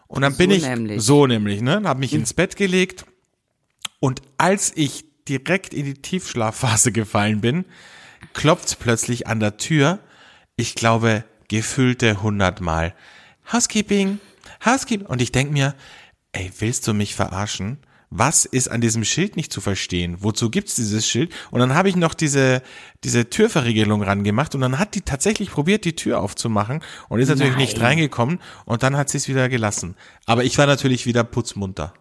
Speaker 1: Und dann bin
Speaker 2: So
Speaker 1: ich
Speaker 2: nämlich.
Speaker 1: so nämlich, ne, habe mich ins Bett gelegt und als ich direkt in die Tiefschlafphase gefallen bin, klopft's plötzlich an der Tür. Ich glaube, gefüllte hundertmal. Housekeeping, Housekeeping. Und ich denk mir, ey, willst du mich verarschen? Was ist an diesem Schild nicht zu verstehen? Wozu gibt's dieses Schild? Und dann habe ich noch diese, diese Türverriegelung rangemacht und dann hat die tatsächlich probiert, die Tür aufzumachen und ist natürlich nicht
Speaker 2: Nein.
Speaker 1: reingekommen und dann hat sie es wieder gelassen. Aber ich war natürlich wieder putzmunter.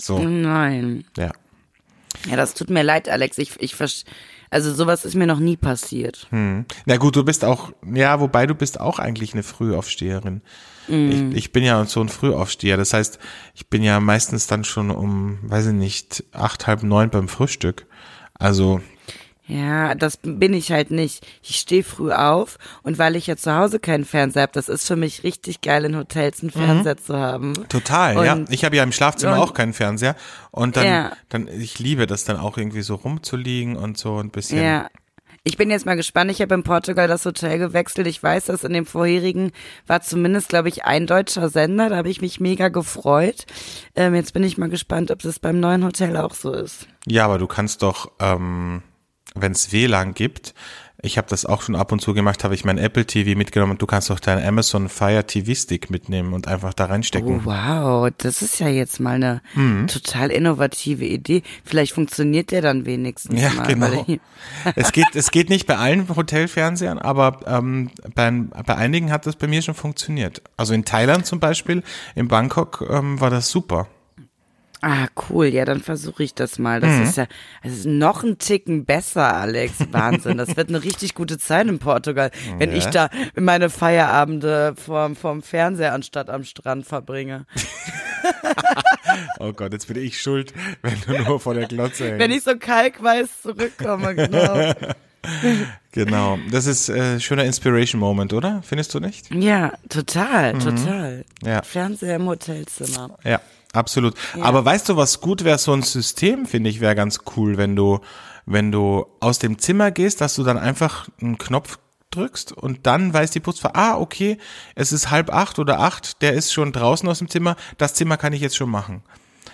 Speaker 1: So,
Speaker 2: Nein.
Speaker 1: ja.
Speaker 2: Ja, das tut mir leid, Alex. Ich, ich also sowas ist mir noch nie passiert.
Speaker 1: Na gut, du bist auch, ja, wobei du bist auch eigentlich eine Frühaufsteherin. Ich, ich bin ja so ein Frühaufsteher. Das heißt, ich bin ja meistens dann schon um, weiß ich nicht, acht, halb neun beim Frühstück. Also,
Speaker 2: Ja, das bin ich halt nicht. Ich stehe früh auf und weil ich ja zu Hause keinen Fernseher habe, das ist für mich richtig geil, in Hotels einen Fernseher zu haben.
Speaker 1: total, ja.
Speaker 2: Und-
Speaker 1: Ich habe ja im Schlafzimmer
Speaker 2: und-
Speaker 1: auch keinen Fernseher. Und dann,
Speaker 2: Ja.
Speaker 1: dann, ich liebe das dann auch irgendwie so rumzuliegen und so ein bisschen.
Speaker 2: Ja. Ich bin jetzt mal gespannt. Ich habe in Portugal das Hotel gewechselt. Ich weiß, dass in dem vorherigen war zumindest, glaube ich, ein deutscher Sender. Da habe ich mich mega gefreut. Ähm, jetzt bin ich mal gespannt, ob das beim neuen Hotel auch so ist.
Speaker 1: Ja, aber du kannst doch, ähm, wenn es WLAN gibt, ich habe das auch schon ab und zu gemacht, habe ich mein Apple TV mitgenommen und du kannst doch deinen Amazon Fire TV Stick mitnehmen und einfach da reinstecken.
Speaker 2: Oh, wow, das ist ja jetzt mal eine
Speaker 1: Mhm.
Speaker 2: total innovative Idee. Vielleicht funktioniert der dann wenigstens
Speaker 1: Ja,
Speaker 2: mal.
Speaker 1: genau. es geht, es geht nicht bei allen Hotelfernsehern, aber ähm, bei, bei einigen hat das bei mir schon funktioniert. Also in Thailand zum Beispiel, in Bangkok ähm, war das super.
Speaker 2: Ah, cool. Ja, dann versuche ich das mal. Das
Speaker 1: Mhm.
Speaker 2: ist ja das ist noch ein Ticken besser, Alex. Wahnsinn. Das wird eine richtig gute Zeit in Portugal, wenn
Speaker 1: Ja.
Speaker 2: ich da meine Feierabende vorm, vorm Fernseher anstatt am Strand verbringe.
Speaker 1: Oh Gott, jetzt bin ich schuld, wenn du nur vor der Glotze hängst.
Speaker 2: Wenn ich so kalkweiß zurückkomme, genau.
Speaker 1: Genau, das ist äh, schöner Inspiration Moment, oder? Findest du nicht?
Speaker 2: Ja, total, total.
Speaker 1: Mhm. Ja.
Speaker 2: Fernseher im Hotelzimmer.
Speaker 1: Ja, absolut. Aber weißt du, was gut wäre, so ein System, finde ich, wäre ganz cool, wenn du, wenn du aus dem Zimmer gehst, dass du dann einfach einen Knopf drückst und dann weiß die Putzfrau, ah, okay, es ist halb acht oder acht, der ist schon draußen aus dem Zimmer, das Zimmer kann ich jetzt schon machen.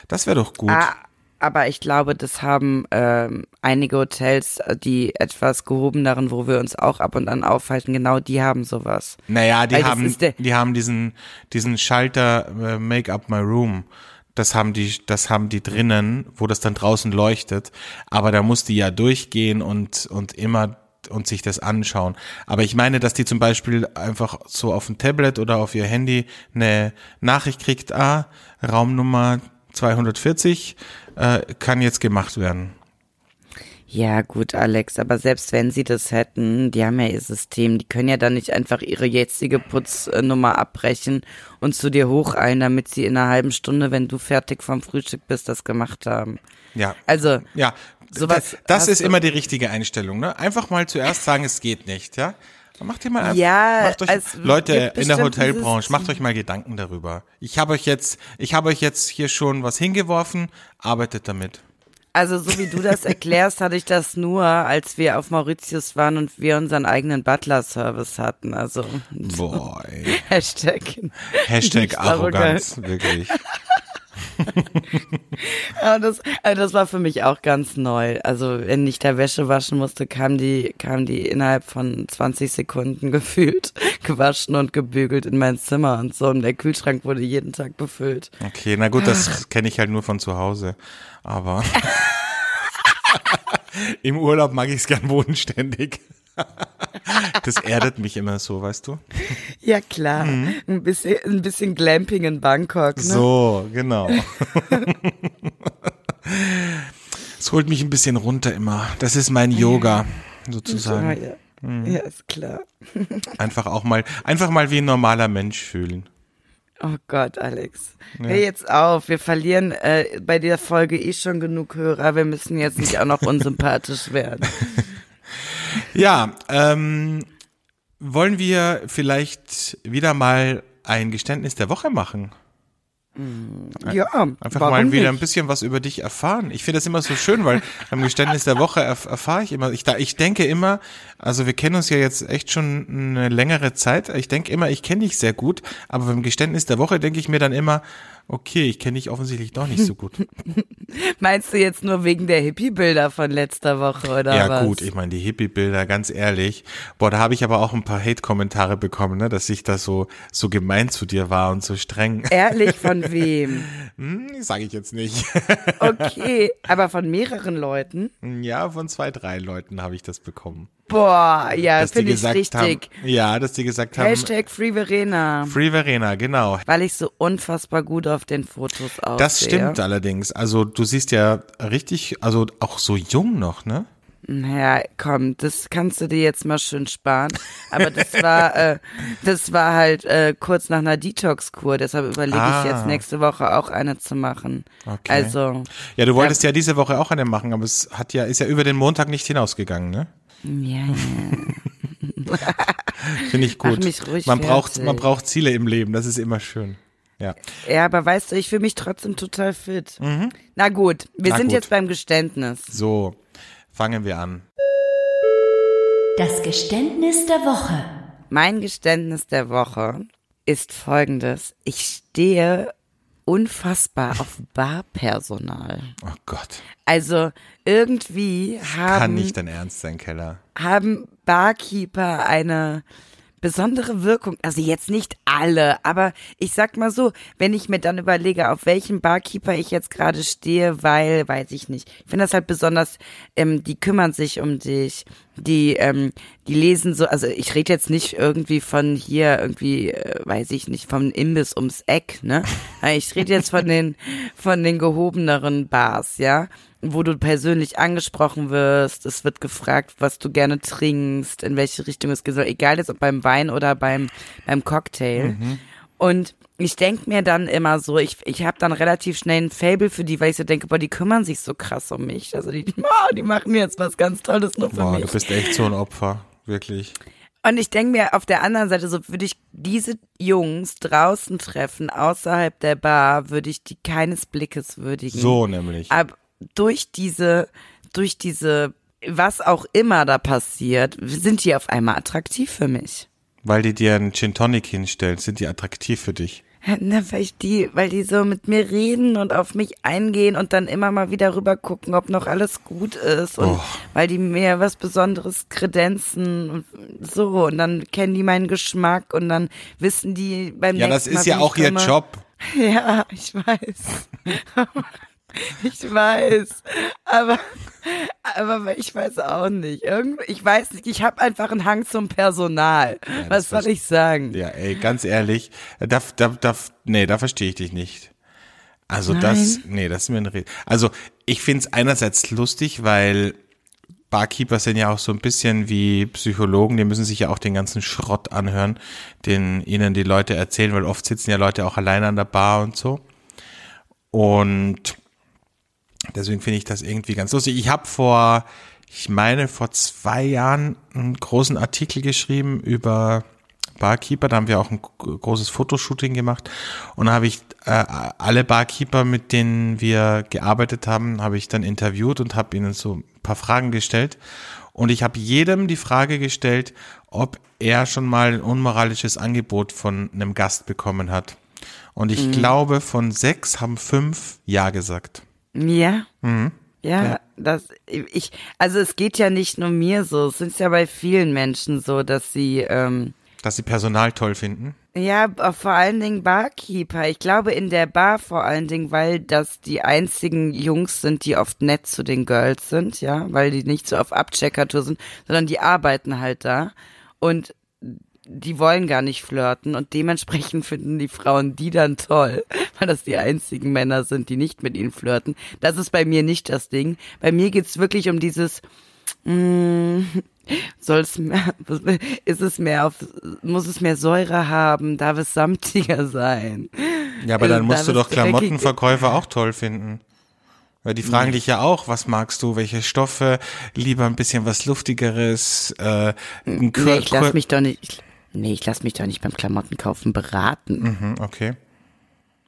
Speaker 1: Das wäre doch gut.
Speaker 2: Ah, aber ich glaube, das haben ähm, einige Hotels, äh, die etwas gehobeneren, wo wir uns auch ab und an aufhalten, genau die haben sowas.
Speaker 1: Naja, die
Speaker 2: Weil
Speaker 1: haben, die haben diesen, diesen Schalter äh, Make Up My Room. Das haben die, das haben die drinnen, wo das dann draußen leuchtet. Aber da muss die ja durchgehen und, und immer und sich das anschauen. Aber ich meine, dass die zum Beispiel einfach so auf dem Tablet oder auf ihr Handy eine Nachricht kriegt, ah, Raumnummer 240 äh, kann jetzt gemacht werden.
Speaker 2: Ja, gut, Alex, aber selbst wenn sie das hätten, die haben ja ihr System, die können ja dann nicht einfach ihre jetzige Putznummer abbrechen und zu dir hocheilen, damit sie in einer halben Stunde, wenn du fertig vom Frühstück bist, das gemacht haben.
Speaker 1: Ja.
Speaker 2: Also,
Speaker 1: Ja,
Speaker 2: Sowas
Speaker 1: das, das ist immer die richtige Einstellung. Ne? Einfach mal zuerst sagen, es geht nicht. Ja, macht ihr mal.
Speaker 2: Ja,
Speaker 1: macht euch,
Speaker 2: es
Speaker 1: Leute in der Hotelbranche, macht euch mal Gedanken darüber. Ich habe euch jetzt, ich habe euch jetzt hier schon was hingeworfen. Arbeitet damit.
Speaker 2: also so wie du das erklärst, hatte ich das nur, als wir auf Mauritius waren und wir unseren eigenen Butler-Service hatten. Also
Speaker 1: Boah, ey.
Speaker 2: Hashtag.
Speaker 1: Hashtag. Arroganz, wirklich.
Speaker 2: Ja, das, also das war für mich auch ganz neu. Also wenn ich da Wäsche waschen musste, kam die, kam die innerhalb von 20 Sekunden gefühlt gewaschen und gebügelt in mein Zimmer und so. Und der Kühlschrank wurde jeden Tag befüllt.
Speaker 1: Okay, na gut, das kenne ich halt nur von zu Hause. Aber im Urlaub mag ich es gern bodenständig. Das erdet mich immer so, weißt du?
Speaker 2: Ja klar, ein bisschen, ein bisschen Glamping in Bangkok. Ne?
Speaker 1: So, genau. Es holt mich ein bisschen runter immer. Das ist mein Yoga,
Speaker 2: Ja,
Speaker 1: sozusagen.
Speaker 2: ja. ja, ist klar.
Speaker 1: Einfach auch mal, einfach mal wie ein normaler Mensch fühlen.
Speaker 2: Oh Gott, Alex. Hör jetzt auf. Wir verlieren äh, bei der Folge eh schon genug Hörer. Wir müssen jetzt nicht auch noch unsympathisch werden.
Speaker 1: Ja, ähm, wollen wir vielleicht wieder mal ein Geständnis der Woche machen?
Speaker 2: Ja,
Speaker 1: Einfach mal wieder ein bisschen was über dich erfahren. Ich finde das immer so schön, weil beim Geständnis der Woche erf erfahre ich immer, ich, da, ich denke immer, also wir kennen uns ja jetzt echt schon eine längere Zeit. Ich denke immer, ich kenne dich sehr gut, aber beim Geständnis der Woche denke ich mir dann immer, okay, ich kenne dich offensichtlich doch nicht so gut.
Speaker 2: Meinst du jetzt nur wegen der Hippie-Bilder von letzter Woche oder
Speaker 1: ja
Speaker 2: was?
Speaker 1: gut, ich meine, die Hippie-Bilder, ganz ehrlich. Boah, da habe ich aber auch ein paar Hate-Kommentare bekommen, ne, dass ich da so, so gemein zu dir war und so streng.
Speaker 2: Ehrlich, von wem?
Speaker 1: Hm, sage ich jetzt nicht.
Speaker 2: Okay, aber von mehreren Leuten?
Speaker 1: ja, von zwei, drei Leuten habe ich das bekommen.
Speaker 2: Boah, ja, finde ich richtig.
Speaker 1: haben, ja, dass die gesagt haben,
Speaker 2: Hashtag Free Verena.
Speaker 1: Free Verena, genau.
Speaker 2: Weil ich so unfassbar gut auf den Fotos aussehe.
Speaker 1: Das stimmt allerdings. Also du siehst ja richtig, also auch so jung noch, ne?
Speaker 2: Ja, komm, das kannst du dir jetzt mal schön sparen. Aber das war, äh, das war halt äh, kurz nach einer Detox-Kur. Deshalb überlege
Speaker 1: Ah.
Speaker 2: ich jetzt nächste Woche auch eine zu machen.
Speaker 1: Okay.
Speaker 2: Also,
Speaker 1: Ja, du wolltest ja. diese Woche auch eine machen, aber es hat ja, ist ja über den Montag nicht hinausgegangen, ne?
Speaker 2: Ja, ja.
Speaker 1: Finde ich gut.
Speaker 2: Ruhig
Speaker 1: man braucht, man braucht Ziele im Leben, das ist immer schön. Ja.
Speaker 2: ja, aber weißt du, ich fühle mich trotzdem total fit. Na gut, wir
Speaker 1: Mhm. Na
Speaker 2: sind
Speaker 1: gut.
Speaker 2: jetzt beim Geständnis.
Speaker 1: So, fangen wir an.
Speaker 4: Das Geständnis der Woche.
Speaker 2: Mein Geständnis der Woche ist folgendes. Ich stehe unfassbar auf Barpersonal.
Speaker 1: Oh Gott.
Speaker 2: Also irgendwie
Speaker 1: Kann
Speaker 2: haben,
Speaker 1: nicht dein Ernst sein, Keller.
Speaker 2: haben Barkeeper eine besondere Wirkung. Also jetzt nicht alle, aber ich sag mal so, wenn ich mir dann überlege, auf welchen Barkeeper ich jetzt gerade stehe, weil, weiß ich nicht. Ich finde das halt besonders, ähm, die kümmern sich um dich, die, ähm, die lesen so, also ich rede jetzt nicht irgendwie von hier irgendwie, äh, weiß ich nicht, vom Imbiss ums Eck, ne? Ich rede jetzt von den, von den gehobeneren Bars, ja? Wo du persönlich angesprochen wirst. Es wird gefragt, was du gerne trinkst, in welche Richtung es geht. Egal jetzt ob beim Wein oder beim, beim Cocktail. Und ich denk mir dann immer so, ich, ich habe dann relativ schnell ein Fable für die, weil ich so denke, boah, die kümmern sich so krass um mich. Also die, oh, die machen jetzt was ganz Tolles nur für
Speaker 1: Boah,
Speaker 2: mich.
Speaker 1: du bist echt so ein Opfer. Wirklich.
Speaker 2: Und ich denke mir auf der anderen Seite, so würde ich diese Jungs draußen treffen, außerhalb der Bar, würde ich die keines Blickes würdigen.
Speaker 1: So nämlich.
Speaker 2: Aber durch diese, durch diese, was auch immer da passiert, sind die auf einmal attraktiv für mich.
Speaker 1: Weil die dir einen Gin Tonic hinstellen, sind die attraktiv für dich.
Speaker 2: Na, weil die, weil die so mit mir reden und auf mich eingehen und dann immer mal wieder rüber gucken, ob noch alles gut ist und
Speaker 1: Oh.
Speaker 2: weil die mir was Besonderes kredenzen und so und dann kennen die meinen Geschmack und dann wissen die beim
Speaker 1: Ja, das
Speaker 2: nächsten Mal,
Speaker 1: ist ja
Speaker 2: wie
Speaker 1: auch ihr
Speaker 2: komme.
Speaker 1: Job.
Speaker 2: Ja, ich weiß. ich weiß. Aber, aber ich weiß auch nicht. Irgend, ich weiß nicht, ich habe einfach einen Hang zum Personal. Was soll ich sagen?
Speaker 1: Ja, ey, ganz ehrlich, da, da, da, nee, da verstehe ich dich nicht. Also
Speaker 2: Nein.
Speaker 1: das, nee, das ist mir ein Red. Also ich find's einerseits lustig, weil Barkeeper sind ja auch so ein bisschen wie Psychologen, die müssen sich ja auch den ganzen Schrott anhören, den ihnen die Leute erzählen, weil oft sitzen ja Leute auch alleine an der Bar und so. Und deswegen finde ich das irgendwie ganz lustig. Ich habe vor, ich meine, vor zwei Jahren einen großen Artikel geschrieben über Barkeeper. Da haben wir auch ein großes Fotoshooting gemacht. Und da habe ich äh, alle Barkeeper, mit denen wir gearbeitet haben, habe ich dann interviewt und habe ihnen so ein paar Fragen gestellt. Und ich habe jedem die Frage gestellt, ob er schon mal ein unmoralisches Angebot von einem Gast bekommen hat. Und ich glaube, von sechs haben fünf Ja gesagt.
Speaker 2: Ja.
Speaker 1: Mhm.
Speaker 2: Ja, das ich also es geht ja nicht nur mir so, es ist ja bei vielen Menschen so, dass sie ähm,
Speaker 1: Dass sie Personal toll finden.
Speaker 2: ja auch vor allen Dingen Barkeeper. Ich glaube in der Bar vor allen Dingen, weil das die einzigen Jungs sind, die oft nett zu den Girls sind, ja, weil die nicht so auf Abcheckertour sind, sondern die arbeiten halt da und die wollen gar nicht flirten und dementsprechend finden die Frauen die dann toll, weil das die einzigen Männer sind, die nicht mit ihnen flirten. Das ist bei mir nicht das Ding. Bei mir geht's wirklich um dieses mm, soll es mehr, ist es mehr auf, muss es mehr Säure haben, darf es samtiger sein?
Speaker 1: Ja, aber dann
Speaker 2: Also,
Speaker 1: musst
Speaker 2: da
Speaker 1: du doch. Klamottenverkäufer auch toll finden. Weil die fragen dich ja auch, was magst du, welche Stoffe, lieber ein bisschen was Luftigeres, äh, ein
Speaker 2: Nee,
Speaker 1: Kur
Speaker 2: ich lass mich doch nicht, ich, nee, ich lass mich doch nicht beim Klamottenkaufen beraten.
Speaker 1: Hm, okay.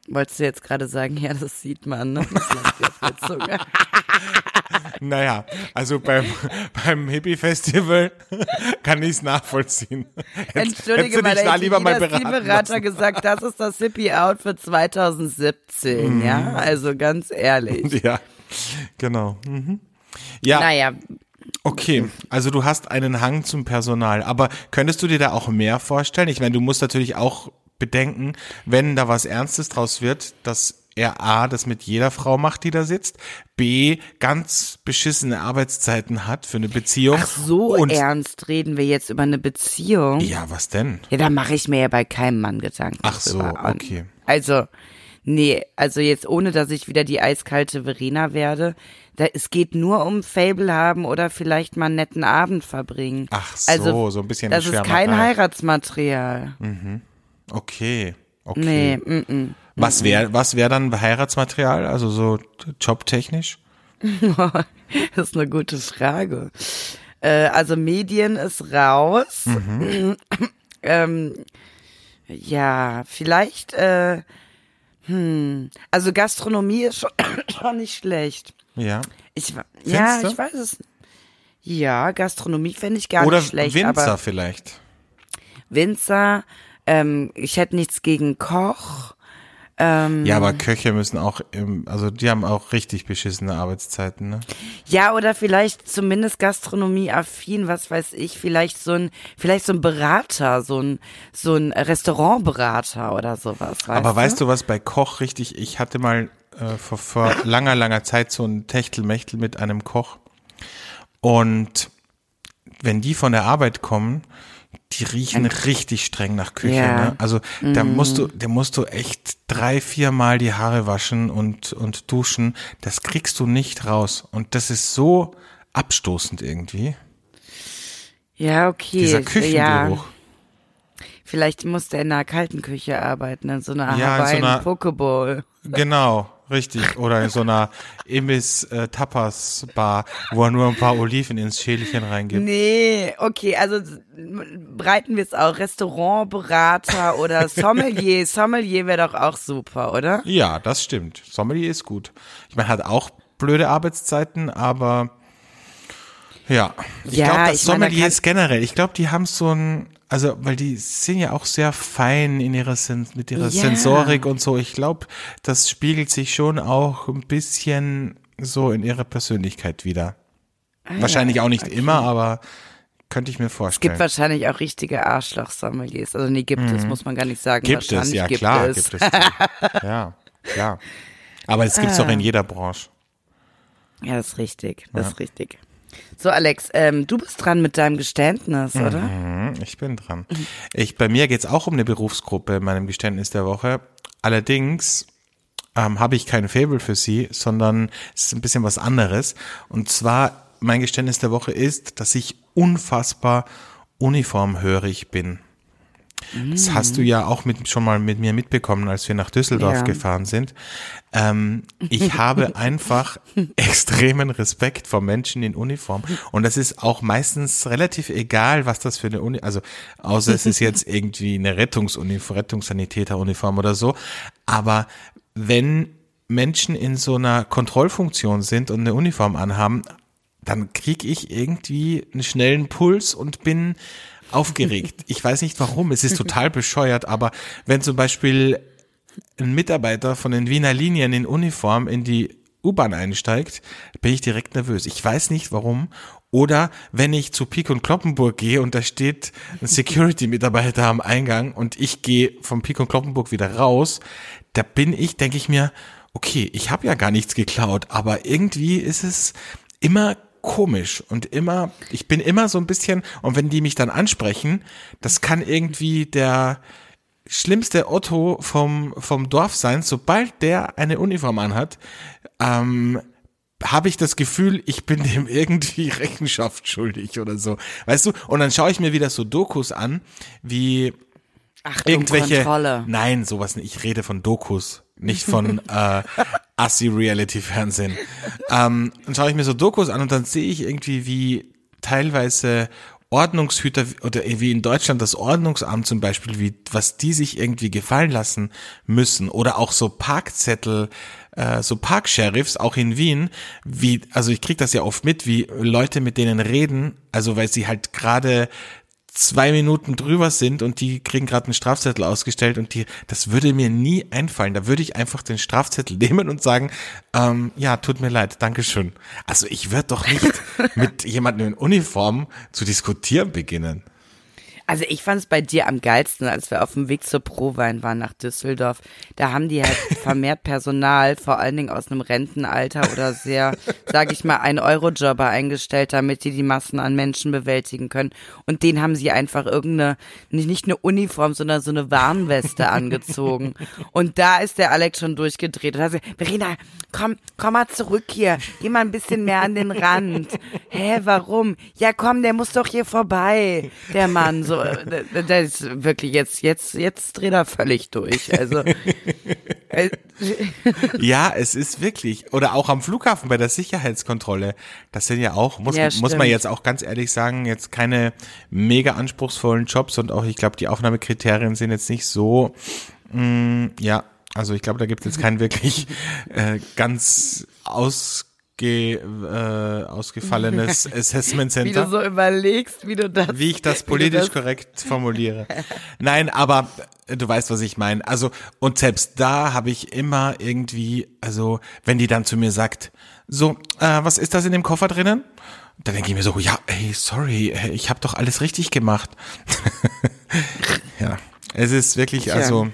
Speaker 2: Wolltest du jetzt gerade sagen, ja, das sieht man, ne? Das.
Speaker 1: Naja, also beim, beim Hippie-Festival kann ich es nachvollziehen.
Speaker 2: Entschuldige mal, da
Speaker 1: da lieber mal beraten lassen.
Speaker 2: gesagt, das ist das Hippie-Outfit 2017, ja? Also ganz ehrlich.
Speaker 1: Ja, genau. Mhm. Ja,
Speaker 2: Naja,
Speaker 1: Okay, also du hast einen Hang zum Personal, aber könntest du dir da auch mehr vorstellen? Ich meine, du musst natürlich auch bedenken, wenn da was Ernstes draus wird, dass er A, das mit jeder Frau macht, die da sitzt, B, ganz beschissene Arbeitszeiten hat für eine Beziehung.
Speaker 2: ach so
Speaker 1: und
Speaker 2: ernst reden wir jetzt über eine Beziehung.
Speaker 1: Ja, was denn?
Speaker 2: Ja, da mache ich mir ja bei keinem Mann Gedanken.
Speaker 1: Ach so, okay.
Speaker 2: Also, nee, also jetzt ohne, dass ich wieder die eiskalte Verena werde. Da, es geht nur um Fable haben oder vielleicht mal einen netten Abend verbringen.
Speaker 1: Ach so,
Speaker 2: also,
Speaker 1: so ein bisschen
Speaker 2: Das ist kein
Speaker 1: Schwärmerei.
Speaker 2: Heiratsmaterial.
Speaker 1: Okay, okay.
Speaker 2: Nee, mm, mm.
Speaker 1: Was wäre was wär dann Heiratsmaterial, also so jobtechnisch?
Speaker 2: Das ist eine gute Frage. Äh, also Medien ist raus. ähm, ja, vielleicht, äh, hm, also Gastronomie ist schon, schon nicht schlecht.
Speaker 1: Ja.
Speaker 2: Ich, ja,
Speaker 1: du?
Speaker 2: ich weiß es. Ja, Gastronomie fände ich gar
Speaker 1: Oder
Speaker 2: nicht schlecht.
Speaker 1: Winzer
Speaker 2: aber
Speaker 1: vielleicht.
Speaker 2: Winzer, ähm, ich hätte nichts gegen Koch. Ähm,
Speaker 1: Ja, aber Köche müssen auch, im, also die haben auch richtig beschissene Arbeitszeiten, ne?
Speaker 2: Ja, oder vielleicht zumindest Gastronomie-affin, was weiß ich, vielleicht so ein, vielleicht so ein Berater, so ein, so ein Restaurantberater oder sowas. Weißt
Speaker 1: Aber
Speaker 2: du?
Speaker 1: weißt du, was bei Koch richtig, ich hatte mal äh, vor, vor langer, langer Zeit so ein Techtelmechtel mit einem Koch. Und wenn die von der Arbeit kommen, die riechen richtig streng nach Küche.
Speaker 2: Ja.
Speaker 1: Ne? Also da musst du, da musst du echt drei, vier Mal die Haare waschen und, und duschen. Das kriegst du nicht raus. Und das ist so abstoßend irgendwie.
Speaker 2: Ja, okay.
Speaker 1: Dieser
Speaker 2: Ja,
Speaker 1: Küchengeruch.
Speaker 2: vielleicht muss der in einer kalten Küche arbeiten, in so einer
Speaker 1: Ja, in so
Speaker 2: Hawaiian
Speaker 1: einer-
Speaker 2: Pokeball.
Speaker 1: Genau, richtig. Oder in so einer Imbiss-Tapas-Bar, wo er nur ein paar Oliven ins Schälchen reingibt.
Speaker 2: Nee, okay, also breiten wir es auch. Restaurantberater oder Sommelier. Sommelier wäre doch auch super, oder?
Speaker 1: Ja, das stimmt. Sommelier ist gut. Ich meine, hat auch blöde Arbeitszeiten, aber Ja, ich
Speaker 2: Ja,
Speaker 1: glaube, das Sommeliers generell, ich glaube, die haben so ein, also, weil die sind ja auch sehr fein in ihrer, Sen mit ihrer
Speaker 2: Ja.
Speaker 1: Sensorik und so. Ich glaube, das spiegelt sich schon auch ein bisschen so in ihrer Persönlichkeit wieder. Wahrscheinlich auch nicht immer, aber könnte ich mir
Speaker 2: Es gibt
Speaker 1: vorstellen.
Speaker 2: wahrscheinlich auch richtige Arschloch-Sommeliers. Also nee, gibt es, muss man gar nicht sagen.
Speaker 1: Mhm. Gibt es, ja
Speaker 2: gibt
Speaker 1: klar,
Speaker 2: es.
Speaker 1: gibt es. ja, klar. Aber es gibt's doch in jeder Branche.
Speaker 2: Ja, das ist richtig, das ist richtig. So, Alex, ähm, du bist dran mit deinem Geständnis, oder?
Speaker 1: Hm, Ich bin dran. Ich, bei mir geht's auch um eine Berufsgruppe in meinem Geständnis der Woche. Allerdings ähm, habe ich kein Fable für sie, sondern es ist ein bisschen was anderes. Und zwar, mein Geständnis der Woche ist, dass ich unfassbar uniformhörig bin. Das hast du ja auch mit, schon mal mit mir mitbekommen, als wir nach Düsseldorf
Speaker 2: Ja.
Speaker 1: gefahren sind. Ähm, ich habe einfach extremen Respekt vor Menschen in Uniform. Und das ist auch meistens relativ egal, was das für eine Uni, also außer es ist jetzt irgendwie eine Rettungsuniform, Rettungssanitäteruniform oder so. Aber wenn Menschen in so einer Kontrollfunktion sind und eine Uniform anhaben, dann kriege ich irgendwie einen schnellen Puls und bin aufgeregt. Ich weiß nicht warum, es ist total bescheuert, aber wenn zum Beispiel ein Mitarbeiter von den Wiener Linien in Uniform in die U-Bahn einsteigt, bin ich direkt nervös. Ich weiß nicht warum. Oder wenn ich zu Pik und Kloppenburg gehe und da steht ein Security-Mitarbeiter am Eingang und ich gehe vom Pik und Kloppenburg wieder raus, da bin ich, denke ich mir, okay, ich habe ja gar nichts geklaut, aber irgendwie ist es immer komisch und immer, ich bin immer so ein bisschen, und wenn die mich dann ansprechen, das kann irgendwie der schlimmste Otto vom, vom Dorf sein, sobald der eine Uniform anhat, ähm, habe ich das Gefühl, ich bin dem irgendwie Rechenschaft schuldig oder so. Weißt du? Und dann schaue ich mir wieder so Dokus an, wie
Speaker 2: Achtung,
Speaker 1: irgendwelche.
Speaker 2: Kontrolle.
Speaker 1: Nein, sowas nicht. Ich rede von Dokus, nicht von äh, Assi-Reality-Fernsehen. Ähm, dann schaue ich mir so Dokus an und dann sehe ich irgendwie, wie teilweise Ordnungshüter oder wie in Deutschland das Ordnungsamt zum Beispiel, wie was die sich irgendwie gefallen lassen müssen oder auch so Parkzettel, äh, so Parksheriffs auch in Wien, wie also ich krieg das ja oft mit, wie Leute mit denen reden, also weil sie halt gerade zwei Minuten drüber sind und die kriegen gerade einen Strafzettel ausgestellt und die, das würde mir nie einfallen. Da würde ich einfach den Strafzettel nehmen und sagen, ähm, ja, tut mir leid, Dankeschön. Also ich würde doch nicht mit jemandem in Uniform zu diskutieren beginnen.
Speaker 2: Also ich fand es bei dir am geilsten, als wir auf dem Weg zur Prowein waren nach Düsseldorf. Da haben die halt vermehrt Personal, vor allen Dingen aus einem Rentenalter oder sehr, sage ich mal, ein Eurojobber eingestellt, damit die die Massen an Menschen bewältigen können. Und den haben sie einfach irgendeine, nicht, nicht eine Uniform, sondern so eine Warnweste angezogen. Und da ist der Alex schon durchgedreht und hat gesagt, Verena, komm, komm mal zurück hier, geh mal ein bisschen mehr an den Rand. Hä, warum? Ja komm, der muss doch hier vorbei, der Mann. So, äh, der ist wirklich jetzt, jetzt, jetzt dreht er völlig durch. Also äh,
Speaker 1: Ja, es ist wirklich. Oder auch am Flughafen bei der Sicherheitskontrolle. Das sind ja auch, muss,
Speaker 2: Ja,
Speaker 1: muss man jetzt auch ganz ehrlich sagen, jetzt keine mega anspruchsvollen Jobs und auch, ich glaube, die Aufnahmekriterien sind jetzt nicht so, mh, ja, also ich glaube, da gibt es jetzt kein wirklich äh, ganz ausge, äh, ausgefallenes Assessment
Speaker 2: wie
Speaker 1: Center
Speaker 2: du so überlegst, wie du das,
Speaker 1: wie ich das
Speaker 2: wie
Speaker 1: politisch
Speaker 2: das-
Speaker 1: korrekt formuliere. Nein, aber äh, du weißt, was ich meine. Also, und selbst da habe ich immer irgendwie, also, wenn die dann zu mir sagt, so, äh, was ist das in dem Koffer drinnen? Da denke ich mir so, ja, ey, sorry, äh, ich habe doch alles richtig gemacht. ja, es ist wirklich, also,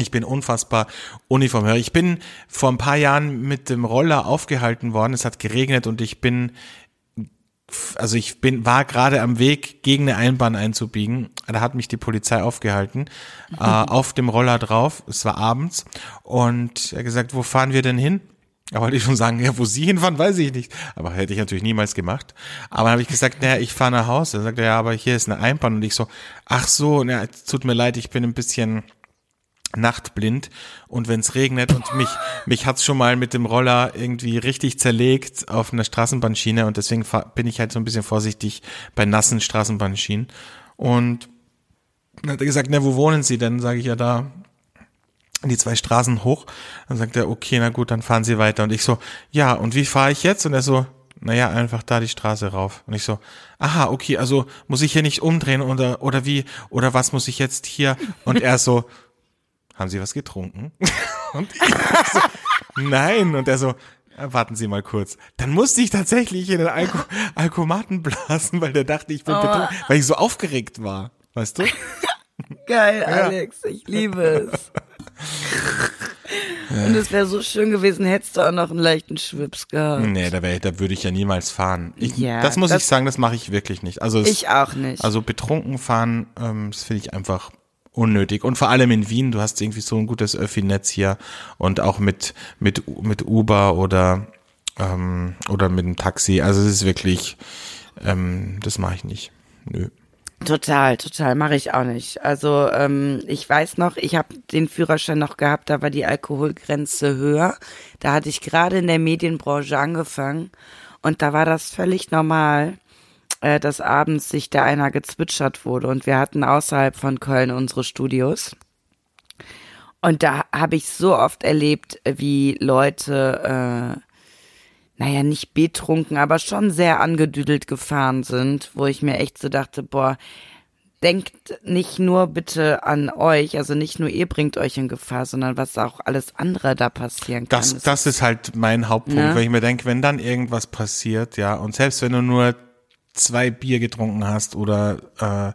Speaker 1: ich bin unfassbar uniformhörig. Ich bin vor ein paar Jahren mit dem Roller aufgehalten worden. Es hat geregnet und ich bin also ich bin, war gerade am Weg, gegen eine Einbahn einzubiegen. Da hat mich die Polizei aufgehalten, äh, auf dem Roller drauf. Es war abends. Und er hat gesagt, wo fahren wir denn hin? Da wollte ich schon sagen, ja, wo Sie hinfahren, weiß ich nicht. Aber hätte ich natürlich niemals gemacht. Aber dann habe ich gesagt, naja, ich fahre nach Hause. Er sagt, ja, aber hier ist eine Einbahn. Und ich so, ach so, na, es tut mir leid, ich bin ein bisschen nachtblind und wenn es regnet und mich mich hat's schon mal mit dem Roller irgendwie richtig zerlegt auf einer Straßenbahnschiene und deswegen bin ich halt so ein bisschen vorsichtig bei nassen Straßenbahnschienen und dann hat er gesagt, na wo wohnen Sie denn? Sage ich ja da die zwei Straßen hoch. Dann sagt er, okay, na gut, dann fahren Sie weiter und ich so, ja und wie fahre ich jetzt? Und er so, naja, einfach da die Straße rauf. Und ich so, aha, okay, also muss ich hier nicht umdrehen oder, oder wie, oder was muss ich jetzt hier? Und er so, haben Sie was getrunken? Und ich so, nein. Und er so, warten Sie mal kurz. Dann musste ich tatsächlich in den Alko Alkomaten blasen, weil der dachte, ich bin
Speaker 2: Oh.
Speaker 1: betrunken, weil ich so aufgeregt war. Weißt du?
Speaker 2: Geil, Alex, ich liebe es. Und es wäre so schön gewesen, hättest du auch noch einen leichten Schwips gehabt.
Speaker 1: Nee, da, wär, da würde ich ja niemals fahren. Ich,
Speaker 2: Ja,
Speaker 1: das muss
Speaker 2: das-
Speaker 1: ich sagen, das mache ich wirklich nicht. Also es,
Speaker 2: Ich auch nicht.
Speaker 1: Also betrunken fahren, ähm, das finde ich einfach unnötig. Und vor allem in Wien, du hast irgendwie so ein gutes Öffi-Netz hier und auch mit, mit, mit Uber oder, ähm, oder mit dem Taxi. Also es ist wirklich, ähm, das mache ich nicht. Nö.
Speaker 2: Total, total, mache ich auch nicht. Also ähm, ich weiß noch, ich habe den Führerschein noch gehabt, da war die Alkoholgrenze höher. Da hatte ich gerade in der Medienbranche angefangen und da war das völlig normal, äh, dass abends sich da einer gezwitschert wurde und wir hatten außerhalb von Köln unsere Studios. Und da habe ich so oft erlebt, wie Leute äh, naja, nicht betrunken, aber schon sehr angedüdelt gefahren sind, wo ich mir echt so dachte, boah, denkt nicht nur bitte an euch, also nicht nur ihr bringt euch in Gefahr, sondern was auch alles andere da passieren kann.
Speaker 1: Das, das ist halt mein Hauptpunkt,
Speaker 2: Ne?
Speaker 1: weil ich mir denke, wenn dann irgendwas passiert, ja, und selbst wenn du nur zwei Bier getrunken hast oder äh,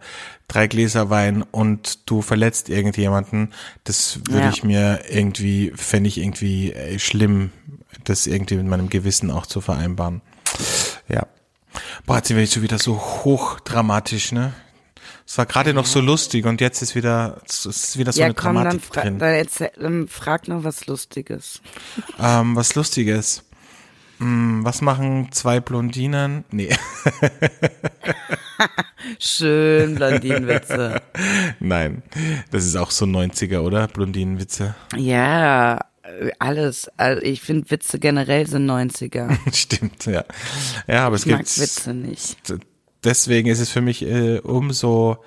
Speaker 1: drei Gläser Wein und du verletzt irgendjemanden, das würde
Speaker 2: Ja.
Speaker 1: ich mir irgendwie, fände ich irgendwie äh, schlimm, das irgendwie mit meinem Gewissen auch zu vereinbaren. Ja. Boah, jetzt sind wir jetzt schon wieder so hochdramatisch, ne? Es war gerade noch so lustig und jetzt ist wieder, es ist wieder so
Speaker 2: ja,
Speaker 1: eine
Speaker 2: komm, dann,
Speaker 1: Dramatik
Speaker 2: fra
Speaker 1: drin.
Speaker 2: dann, erzähl, dann frag noch was Lustiges.
Speaker 1: Ähm, was Lustiges. Hm, was machen zwei Blondinen? Nee,
Speaker 2: Schön, Blondinenwitze.
Speaker 1: nein. Das ist auch so 90er, oder? Blondinenwitze.
Speaker 2: ja, alles. Also ich finde Witze generell sind 90er.
Speaker 1: Stimmt, ja. Ja, aber es
Speaker 2: Ich mag
Speaker 1: gibt.
Speaker 2: Witze nicht.
Speaker 1: Deswegen ist es für mich äh, umso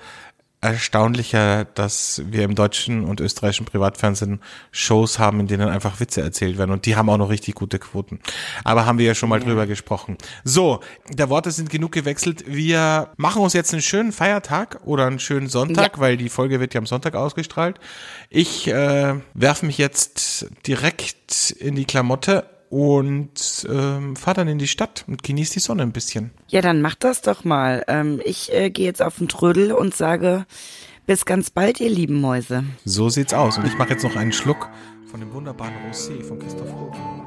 Speaker 1: erstaunlicher, dass wir im deutschen und österreichischen Privatfernsehen Shows haben, in denen einfach Witze erzählt werden und die haben auch noch richtig gute Quoten. Aber haben wir ja schon mal drüber gesprochen. So, der Worte sind genug gewechselt. Wir machen uns jetzt einen schönen Feiertag oder einen schönen Sonntag,
Speaker 2: Ja.
Speaker 1: weil die Folge wird ja am Sonntag ausgestrahlt. Ich äh, werfe mich jetzt direkt in die Klamotte und ähm, fahre dann in die Stadt und genieße die Sonne ein bisschen.
Speaker 2: Ja, dann mach das doch mal. Ähm, ich äh, gehe jetzt auf den Trödel und sage bis ganz bald, ihr lieben Mäuse.
Speaker 1: So sieht's aus. Und ich mache jetzt noch einen Schluck von dem wunderbaren Rosé von Christoph Hoch.